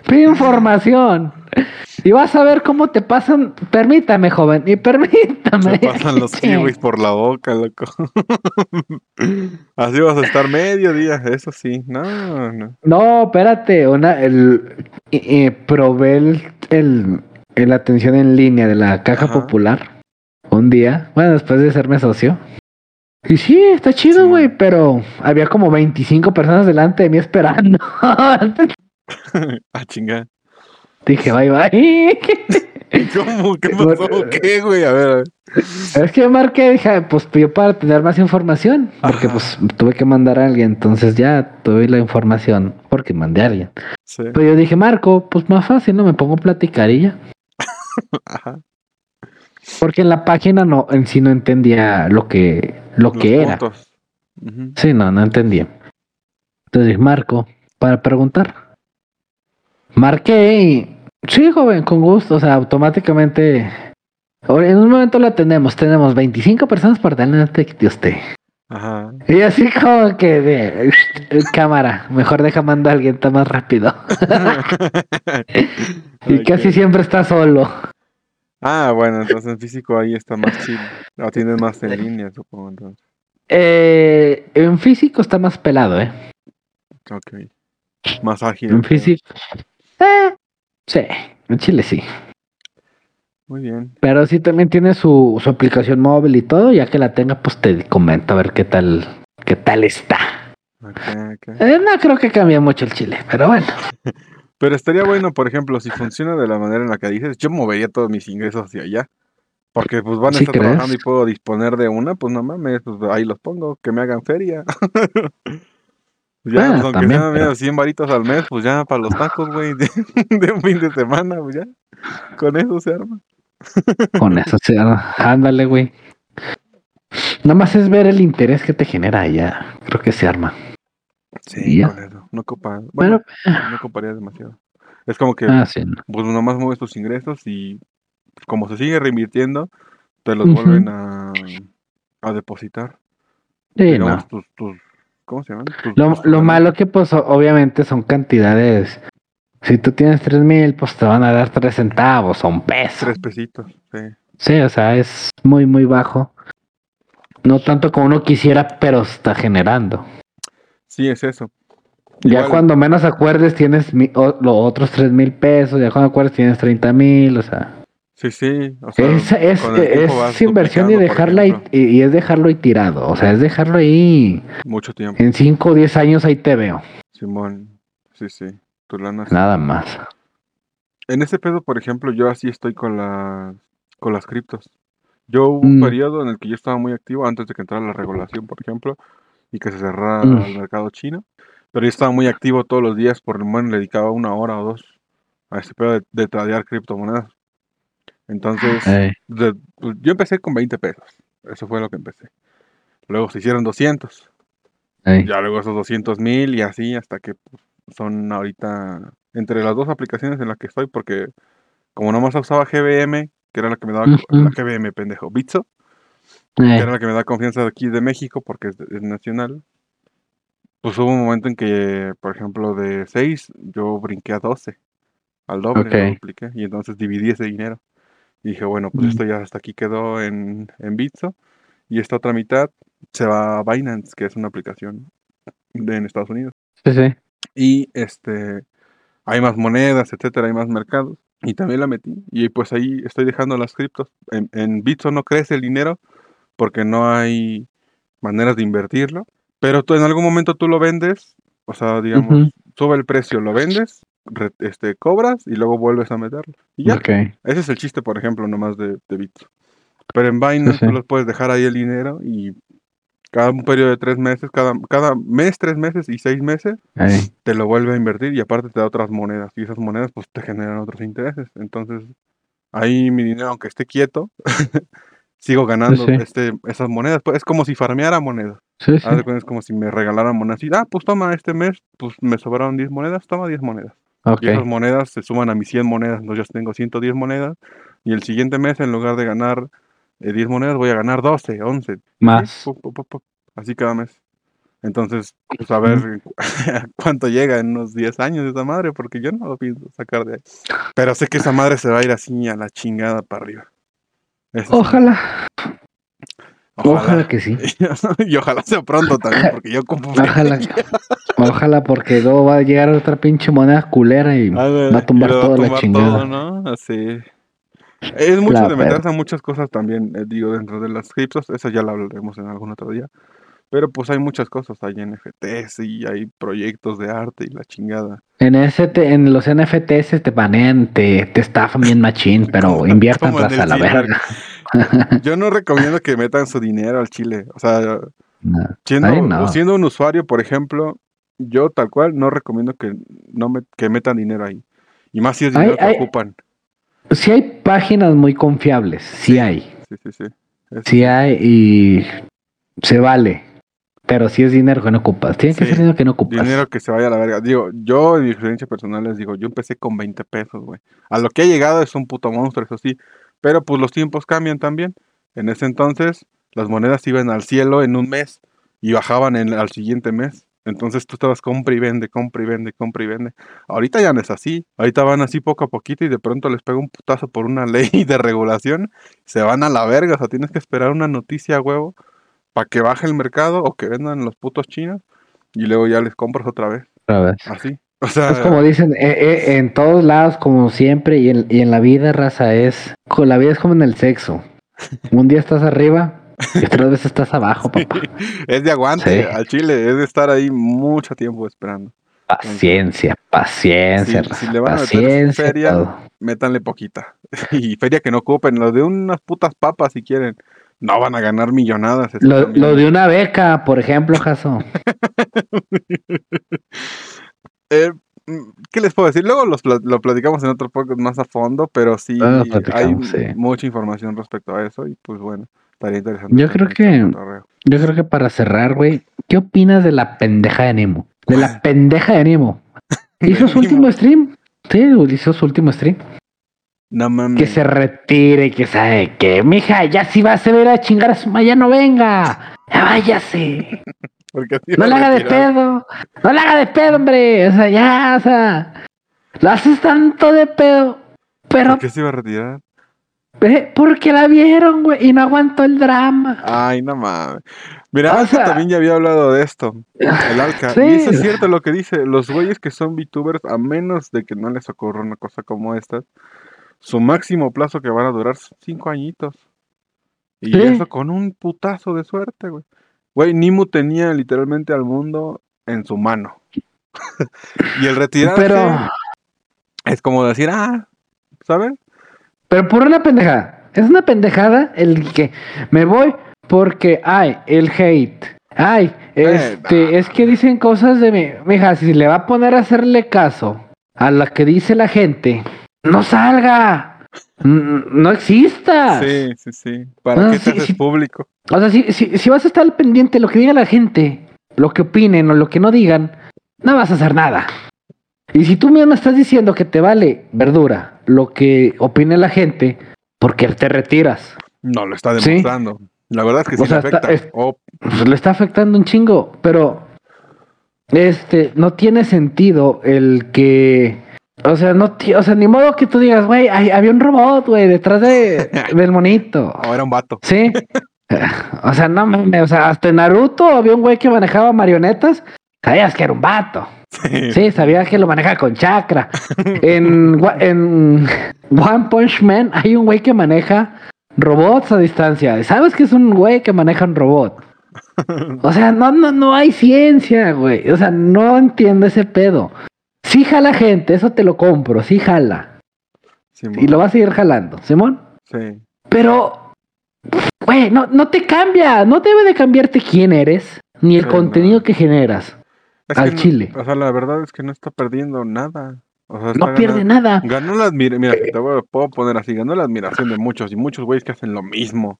pide información. Y vas a ver cómo te pasan, permítame, joven, y permítame. Te pasan los kiwis por la boca, loco. Así vas a estar medio día, eso sí. No, no. No, espérate, una, el, eh, probé el, el, atención en línea de la caja popular un día, bueno, después de serme socio. Y sí, está chido, güey, pero había como 25 personas delante de mí esperando. ah, chingada. Dije, bye bye. ¿Cómo? ¿Qué pasó? ¿Qué, güey? A ver, a ver. Es que marqué, dije, pues pidió para tener más información, porque pues tuve que mandar a alguien, entonces ya tuve la información porque mandé a alguien. Sí. Pero yo dije, Marco, pues más fácil, ¿no? Me pongo a platicar y ya. Ajá. Porque en la página no, en sí no entendía lo que, lo que era. Sí, no, no entendía. Entonces Marco, para preguntar. Marqué y sí, joven, con gusto. O sea, automáticamente. En un momento lo tenemos, tenemos 25 personas para tener de usted. Ajá. Y así como que de cámara, mejor deja mandar a alguien está más rápido. y casi siempre está solo. Ah, bueno, entonces en físico ahí está más chido. O tienes más en línea, supongo, entonces. Eh, en físico está más pelado, ¿eh? Ok. Más ágil. En físico. Eh, sí, en Chile sí. Muy bien. Pero sí también tiene su, su aplicación móvil y todo, ya que la tenga, pues te comento a ver qué tal, qué tal está. Okay, okay. Eh, no creo que cambie mucho el Chile, pero bueno. Pero estaría bueno, por ejemplo, si funciona de la manera en la que dices, yo movería todos mis ingresos hacia allá. Porque pues van a estar trabajando y puedo disponer de una, pues no mames, pues ahí los pongo, que me hagan feria. ya, pues, aunque sean 100 varitos al mes, pues ya para los tacos, güey, de, un fin de semana, pues ya, con eso se arma. con eso se arma, ándale, güey. Nada más es ver el interés que te genera ya, creo que se arma. Sí, con eso, no copa, bueno, no coparía demasiado. Es como que, ah, pues nomás mueves tus ingresos y como se sigue reinvirtiendo, te los vuelven a, a depositar. Sí, no. ¿Cómo se llaman? lo, malo que pues obviamente son cantidades. Si tú tienes tres mil, pues te van a dar tres centavos o un peso. Tres pesitos, sí. Sí, o sea, es muy, muy bajo. No tanto como uno quisiera, pero está generando. Sí, es eso. Ya cuando menos acuerdes tienes los otros tres mil pesos, ya cuando acuerdes tienes treinta mil, o sea. Sí, sí. es, inversión y dejarla y, es dejarlo ahí tirado. O sea, es dejarlo ahí. Mucho tiempo. En 5 o 10 años ahí te veo. Simón, sí, sí. Tu lana. Nada más. En ese pedo, por ejemplo, yo así estoy con las, con las criptos. Yo hubo un mm. periodo en el que yo estaba muy activo antes de que entrara la regulación, por ejemplo, y que se cerrara mm. el mercado chino. Pero yo estaba muy activo todos los días, por lo menos le dedicaba una hora o dos a ese pedo de, de tradear criptomonedas. Entonces, yo empecé con 20 pesos. Eso fue lo que empecé. Luego se hicieron 200. Ya luego esos 200 mil y así hasta que son ahorita entre las dos aplicaciones en las que estoy, porque como nomás usaba GBM, que era la que me daba la GBM, pendejo, Bitso, que era la que me da confianza de aquí de México porque es, nacional. Pues hubo un momento en que, por ejemplo, de 6 yo brinqué a 12, al doble, lo y entonces dividí ese dinero. Y dije, bueno, pues esto ya hasta aquí quedó en, en Bitso. Y esta otra mitad se va a Binance, que es una aplicación de, en Estados Unidos. Sí, sí. Y este, hay más monedas, etcétera, hay más mercados. Y también la metí. Y pues ahí estoy dejando las criptos. En, en Bitso no crece el dinero porque no hay maneras de invertirlo. Pero tú en algún momento tú lo vendes, o sea, digamos, sube el precio, lo vendes este, cobras y luego vuelves a meterlo. Y ya. Ese es el chiste, por ejemplo, nomás de, de Bits. Pero en Binance tú los puedes dejar ahí el dinero y cada un periodo de tres meses, cada, cada mes, tres meses y seis meses, te lo vuelve a invertir y aparte te da otras monedas. Y esas monedas pues te generan otros intereses. Entonces, ahí mi dinero, aunque esté quieto, sigo ganando este, esas monedas. Pues, es como si farmeara monedas. Es como si me regalaran monedas. Y, ah, pues toma, este mes, pues me sobraron 10 monedas, toma 10 monedas. Y esas monedas se suman a mis 100 monedas, entonces yo tengo 110 monedas. Y el siguiente mes, en lugar de ganar 10 eh, monedas, voy a ganar 12, 11. Más. Así cada mes. Entonces, pues a ver cuánto llega en unos 10 años esa madre, porque yo no lo pienso sacar de ahí. Pero sé que esa madre se va a ir así a la chingada para arriba. Ojalá. Ojalá. que sí. y ojalá sea pronto también, porque yo como. Ojalá, ojalá, porque luego va a llegar otra pinche moneda culera y va a tumbar toda la chingada. ¿no? Así. Es mucho de meterse a muchas cosas también, eh, digo, dentro de las criptos, eso ya lo hablaremos en algún otro día. Pero pues hay muchas cosas, hay NFTs y hay proyectos de arte y la chingada. En ese en los NFTs te banean, te, te estafan bien machín, pero inviertan a la verga. Yo no recomiendo que metan su dinero al chile. O sea, siendo, siendo un usuario, por ejemplo, yo tal cual no recomiendo que no que metan dinero ahí. Y más si es dinero que ocupan. Sí hay páginas muy confiables, sí, hay. Sí, sí, sí. Sí hay y se vale. Pero si es dinero que no ocupas. Tiene que ser dinero que no ocupas. Dinero que se vaya a la verga. Digo, yo en mi experiencia personal les digo, yo empecé con 20 pesos, güey. A lo que ha llegado es un puto monstruo, eso sí. Pero pues los tiempos cambian también. En ese entonces, las monedas iban al cielo en un mes y bajaban en, al siguiente mes. Entonces tú estabas compra y vende, compra y vende, compra y vende. Ahorita ya no es así. Ahorita van así poco a poquito y de pronto les pega un putazo por una ley de regulación. Se van a la verga. O sea, tienes que esperar una noticia a huevo para que baje el mercado o que vendan los putos chinos y luego ya les compras otra vez. Otra vez. Así. O sea, es como dicen, eh, eh, en todos lados, como siempre, y en, y en la vida, raza, es. La vida es como en el sexo. Un día estás arriba y otras veces estás abajo, papá. Es de aguante al chile, es de estar ahí mucho tiempo esperando. Paciencia, paciencia, si, le van a paciencia. Feria, métanle poquita. y feria que no ocupen, lo de unas putas papas si quieren. No van a ganar millonadas. Lo, de una beca, por ejemplo, Jaso. eh, ¿Qué les puedo decir? Luego lo platicamos en otro podcast más a fondo, pero sí hay mucha información respecto a eso y pues bueno, estaría interesante. Yo creo que, yo creo que para cerrar, güey, ¿qué opinas de la pendeja de Nemo? De la pendeja de Nemo. ¿Hizo su último stream? Sí, hizo su último stream. No mames. Que se retire, que sabe que, mija, ya si va a se ver a chingar a su ya no venga. Ya váyase. no le haga de pedo. No le haga de pedo, hombre. O sea, ya, o sea. Lo haces tanto de pedo. Pero. ¿Por qué se iba a retirar? Porque la vieron, güey, y no aguantó el drama. Ay, no mames. Mira, Alca también ya había hablado de esto. El Alca. Y eso es cierto lo que dice. Los güeyes que son VTubers, a menos de que no les ocurra una cosa como esta, su máximo plazo que van a durar cinco añitos. Y eso con un putazo de suerte, güey. Güey, Nimu tenía literalmente al mundo en su mano. y el retirarse Pero... es como decir, ah, ¿sabes? Pero por una pendejada. Es una pendejada el que me voy porque, ay, el hate. Ay, este, es que dicen cosas de mi. Mija, si le va a poner a hacerle caso a la que dice la gente, no salga. No exista. Sí, sí, sí. ¿Para qué te haces público? O sea, si, si, si vas a estar al pendiente de lo que diga la gente, lo que opinen o lo que no digan, no vas a hacer nada. Y si tú mismo estás diciendo que te vale verdura lo que opine la gente, ¿por qué te retiras? No lo está demostrando. La verdad es que sí le afecta. Pues, le está afectando un chingo, pero este no tiene sentido el que o sea, no, o sea, ni modo que tú digas, güey, había un robot, güey, detrás de, del monito. O era un vato. Sí. o sea, no o sea, hasta en Naruto había un güey que manejaba marionetas, sabías que era un vato. Sí, sabía que lo maneja con chakra. en, en One Punch Man hay un güey que maneja robots a distancia. ¿Sabes que es un güey que maneja un robot? O sea, no, no, no hay ciencia, güey. O sea, no entiendo ese pedo. Sí jala gente, eso te lo compro, sí jala. Y lo va a seguir jalando, Simón. Sí. Pero, güey, no, no te cambia, no debe de cambiarte quién eres, ni el contenido que generas al Chile. O sea, la verdad es que no está perdiendo nada. no pierde nada. Ganó la admiración, mira, te puedo poner así, ganó la admiración de muchos y muchos güeyes que hacen lo mismo.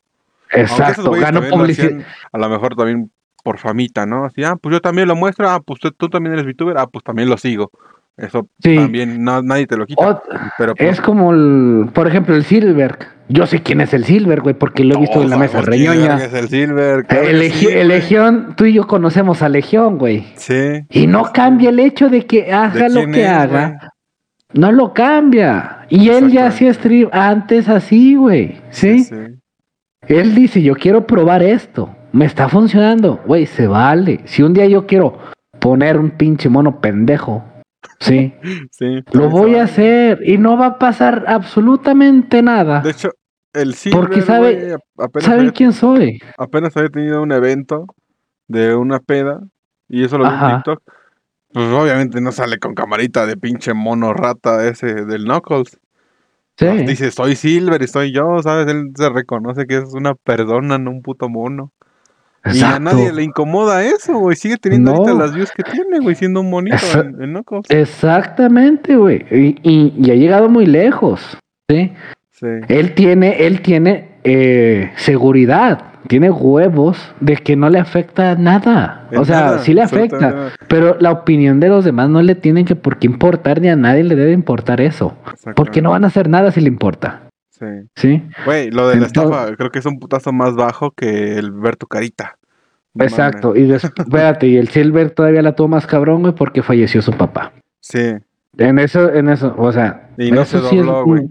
Exacto, ganó publicidad. A lo mejor también por famita, ¿no? Así, ah, pues yo también lo muestro, ah, pues tú, también eres VTuber, ah, pues también lo sigo. Eso también nadie te lo quita. pero, pues es como, el, por ejemplo, el Silver. Yo sé quién es el Silver, güey, porque lo he visto en la mesa reñoña. es el Silver? el, Legión, tú y yo conocemos a Legión, güey. Sí. Y no cambia el hecho de que haga lo que haga. No lo cambia. Y él ya hacía stream antes así, güey. ¿Sí? ¿sí? Él dice, yo quiero probar esto. Me está funcionando. Güey, se vale. Si un día yo quiero poner un pinche mono pendejo Sí. sí. Lo voy a hacer y no va a pasar absolutamente nada. De hecho, el Silver, Porque sabe, saben quién soy. Apenas había tenido un evento de una peda y eso lo vi en TikTok. Pues obviamente no sale con camarita de pinche mono rata ese del Knuckles. Sí. dice, soy Silver y soy yo, ¿sabes? Él se reconoce que es una persona, no un puto mono. Y a nadie le incomoda eso, güey. Sigue teniendo ahorita las views que tiene, güey, siendo un monito en, Knuckles. Exactamente, güey. Y, y, ha llegado muy lejos, ¿sí? Sí. Él tiene, él tiene eh, seguridad, tiene huevos de que no le afecta nada. o sea, sí le afecta, pero la opinión de los demás no le tienen que por qué importar, ni a nadie le debe importar eso. Porque no van a hacer nada si le importa. Sí. ¿Sí? Güey, lo de la estafa creo que es un putazo más bajo que el ver tu carita. Exacto, y espérate, y el Silver todavía la tuvo más cabrón, güey, porque falleció su papá. Sí. En eso, en eso, o sea. Y no se dobló, güey.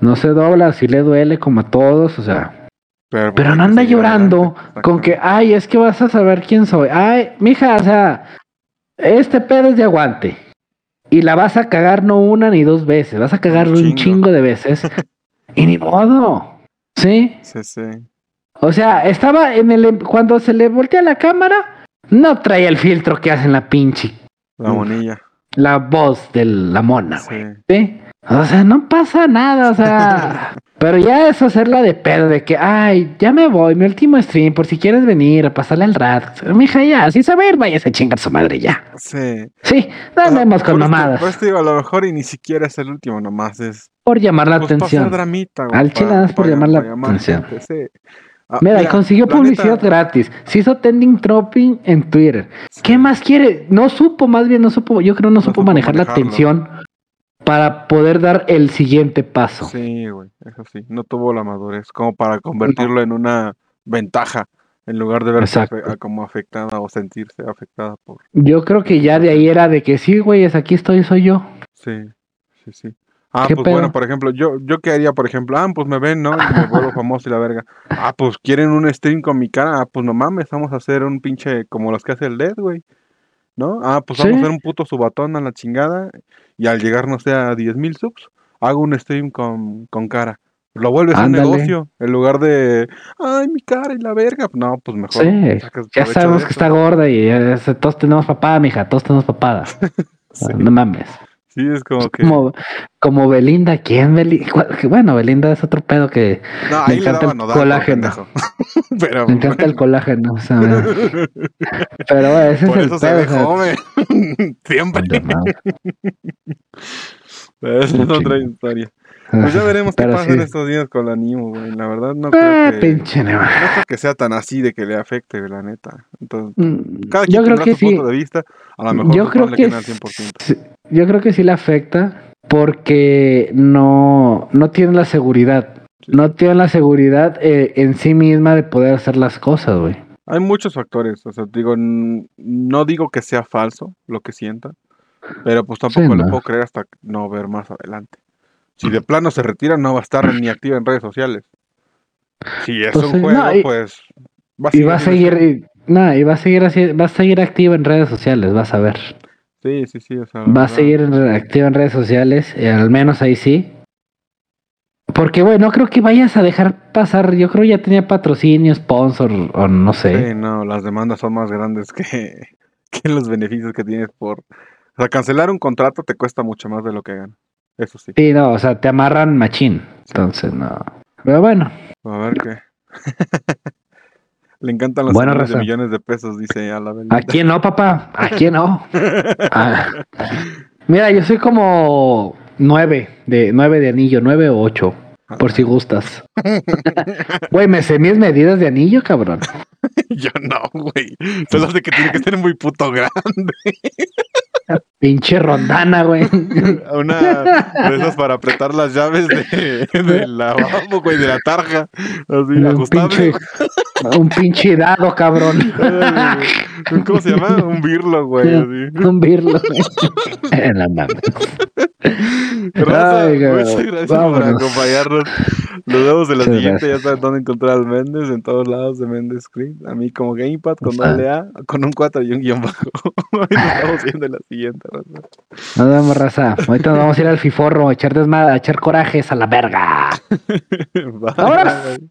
no se dobla, sí le duele como a todos, o sea. Pero, pero no anda llorando con que, ay, es que vas a saber quién soy. Ay, mija, o sea, este pedo es de aguante. Y la vas a cagar no una ni dos veces, vas a cagar un chingo de veces. Y ni modo. ¿Sí? Sí, sí. O sea, estaba en el. Cuando se le voltea la cámara, no trae el filtro que hacen la pinche. La monilla. La voz de la mona, güey. Sí. O sea, no pasa nada, o sea. pero ya es hacerla de pedo, de que, ay, ya me voy, mi último stream, por si quieres venir a pasarle al rat. Mija, ya, sin saber, vaya a chingar su madre ya. Sí. Sí, andemos con mamadas. Pues te digo, a lo mejor y ni siquiera es el último, nomás es. Por llamar la pues, atención. Dramita, al chile es por llamar la atención. Ah, mira, y consiguió publicidad gratis. Se hizo trending dropping en Twitter. ¿Qué más quiere? No supo, más bien no supo, yo creo no, supo, manejar la atención para poder dar el siguiente paso. Sí, güey, eso sí. No tuvo la madurez como para convertirlo en una ventaja en lugar de verse como afectada o sentirse afectada por. Yo creo que ya de ahí era de que sí, güey, es aquí estoy, soy yo. Sí, sí, sí. Ah, pues bueno, por ejemplo, yo, yo qué haría, por ejemplo, ah, pues me ven, ¿no? Y me vuelvo famoso y la verga. Ah, pues quieren un stream con mi cara, ah, pues no mames, vamos a hacer un pinche como los que hace el Dead, güey. ¿No? Ah, pues vamos a hacer un puto subatón a la chingada y al llegar, no sé, a 10 mil subs, hago un stream con, con cara. Lo vuelves a un negocio en lugar de, ay, mi cara y la verga. No, pues mejor. Sí, ya sabemos que está gorda y todos tenemos papada, mija, todos tenemos papada. No mames. Sí, es como que. Como, Belinda, ¿quién Belinda? Bueno, Belinda es otro pedo que. No, me encanta el colágeno. Pero, me encanta el colágeno. O sea, pero ese Por es eso el pedo. Se ve Siempre. pero esa es otra historia. Pues ya veremos qué pasa en estos días con la Nimo, güey. La verdad no creo ah, que. Pinche no creo que sea tan así de que le afecte, la neta. Entonces, mm, cada quien yo creo que su punto de vista. A lo mejor yo creo que al 100%. Yo creo que sí le afecta porque no, no tiene la seguridad. No tiene la seguridad eh, en sí misma de poder hacer las cosas, güey. Hay muchos factores. O sea, digo, no digo que sea falso lo que sienta, pero pues tampoco le puedo creer hasta no ver más adelante. Si de plano se retira, no va a estar ni activa en redes sociales. Si es pues un juego, pues va a seguir. Y va a seguir, y, va a seguir va a seguir activa en redes sociales, vas a ver. Sí, sí, sí. va a seguir activa en redes sociales, eh, al menos ahí sí. Porque, bueno, no creo que vayas a dejar pasar. Yo creo ya tenía patrocinio, sponsor, o no sé. Sí, no, las demandas son más grandes que, que los beneficios que tienes por. O sea, cancelar un contrato te cuesta mucho más de lo que ganas. Eso sí. Sí, no, o sea, te amarran machín. Entonces, no. Pero bueno. A ver qué. Le encantan los bueno, de millones de pesos, dice a la ¿A quién no, papá? ¿A quién no? Ah. Mira, yo soy como nueve de nueve de anillo, nueve o ocho, por si gustas. Güey, me sé mis medidas de anillo, cabrón. yo no, güey. Solo de que tiene que ser muy puto grande. Pinche rondana, güey. Una de esas para apretar las llaves de, de la güey, de la tarja. Así, ajustable. Pinche, un pinche dado, cabrón. ¿Cómo se llama? Un birlo, güey. Así. Un birlo. en la mano. Gracias, muchas gracias por acompañarnos. Nos vemos en la siguiente. Ya saben dónde encontrar al Méndez, en todos lados de Méndez Screen. A mí como Gamepad con doble A, con un 4 y un guion bajo. Nos estamos viendo en la siguiente, raza. Nos vemos, raza. Ahorita nos vamos a ir al Fiforro, a echar desmadre, a echar corajes a la verga. Bye.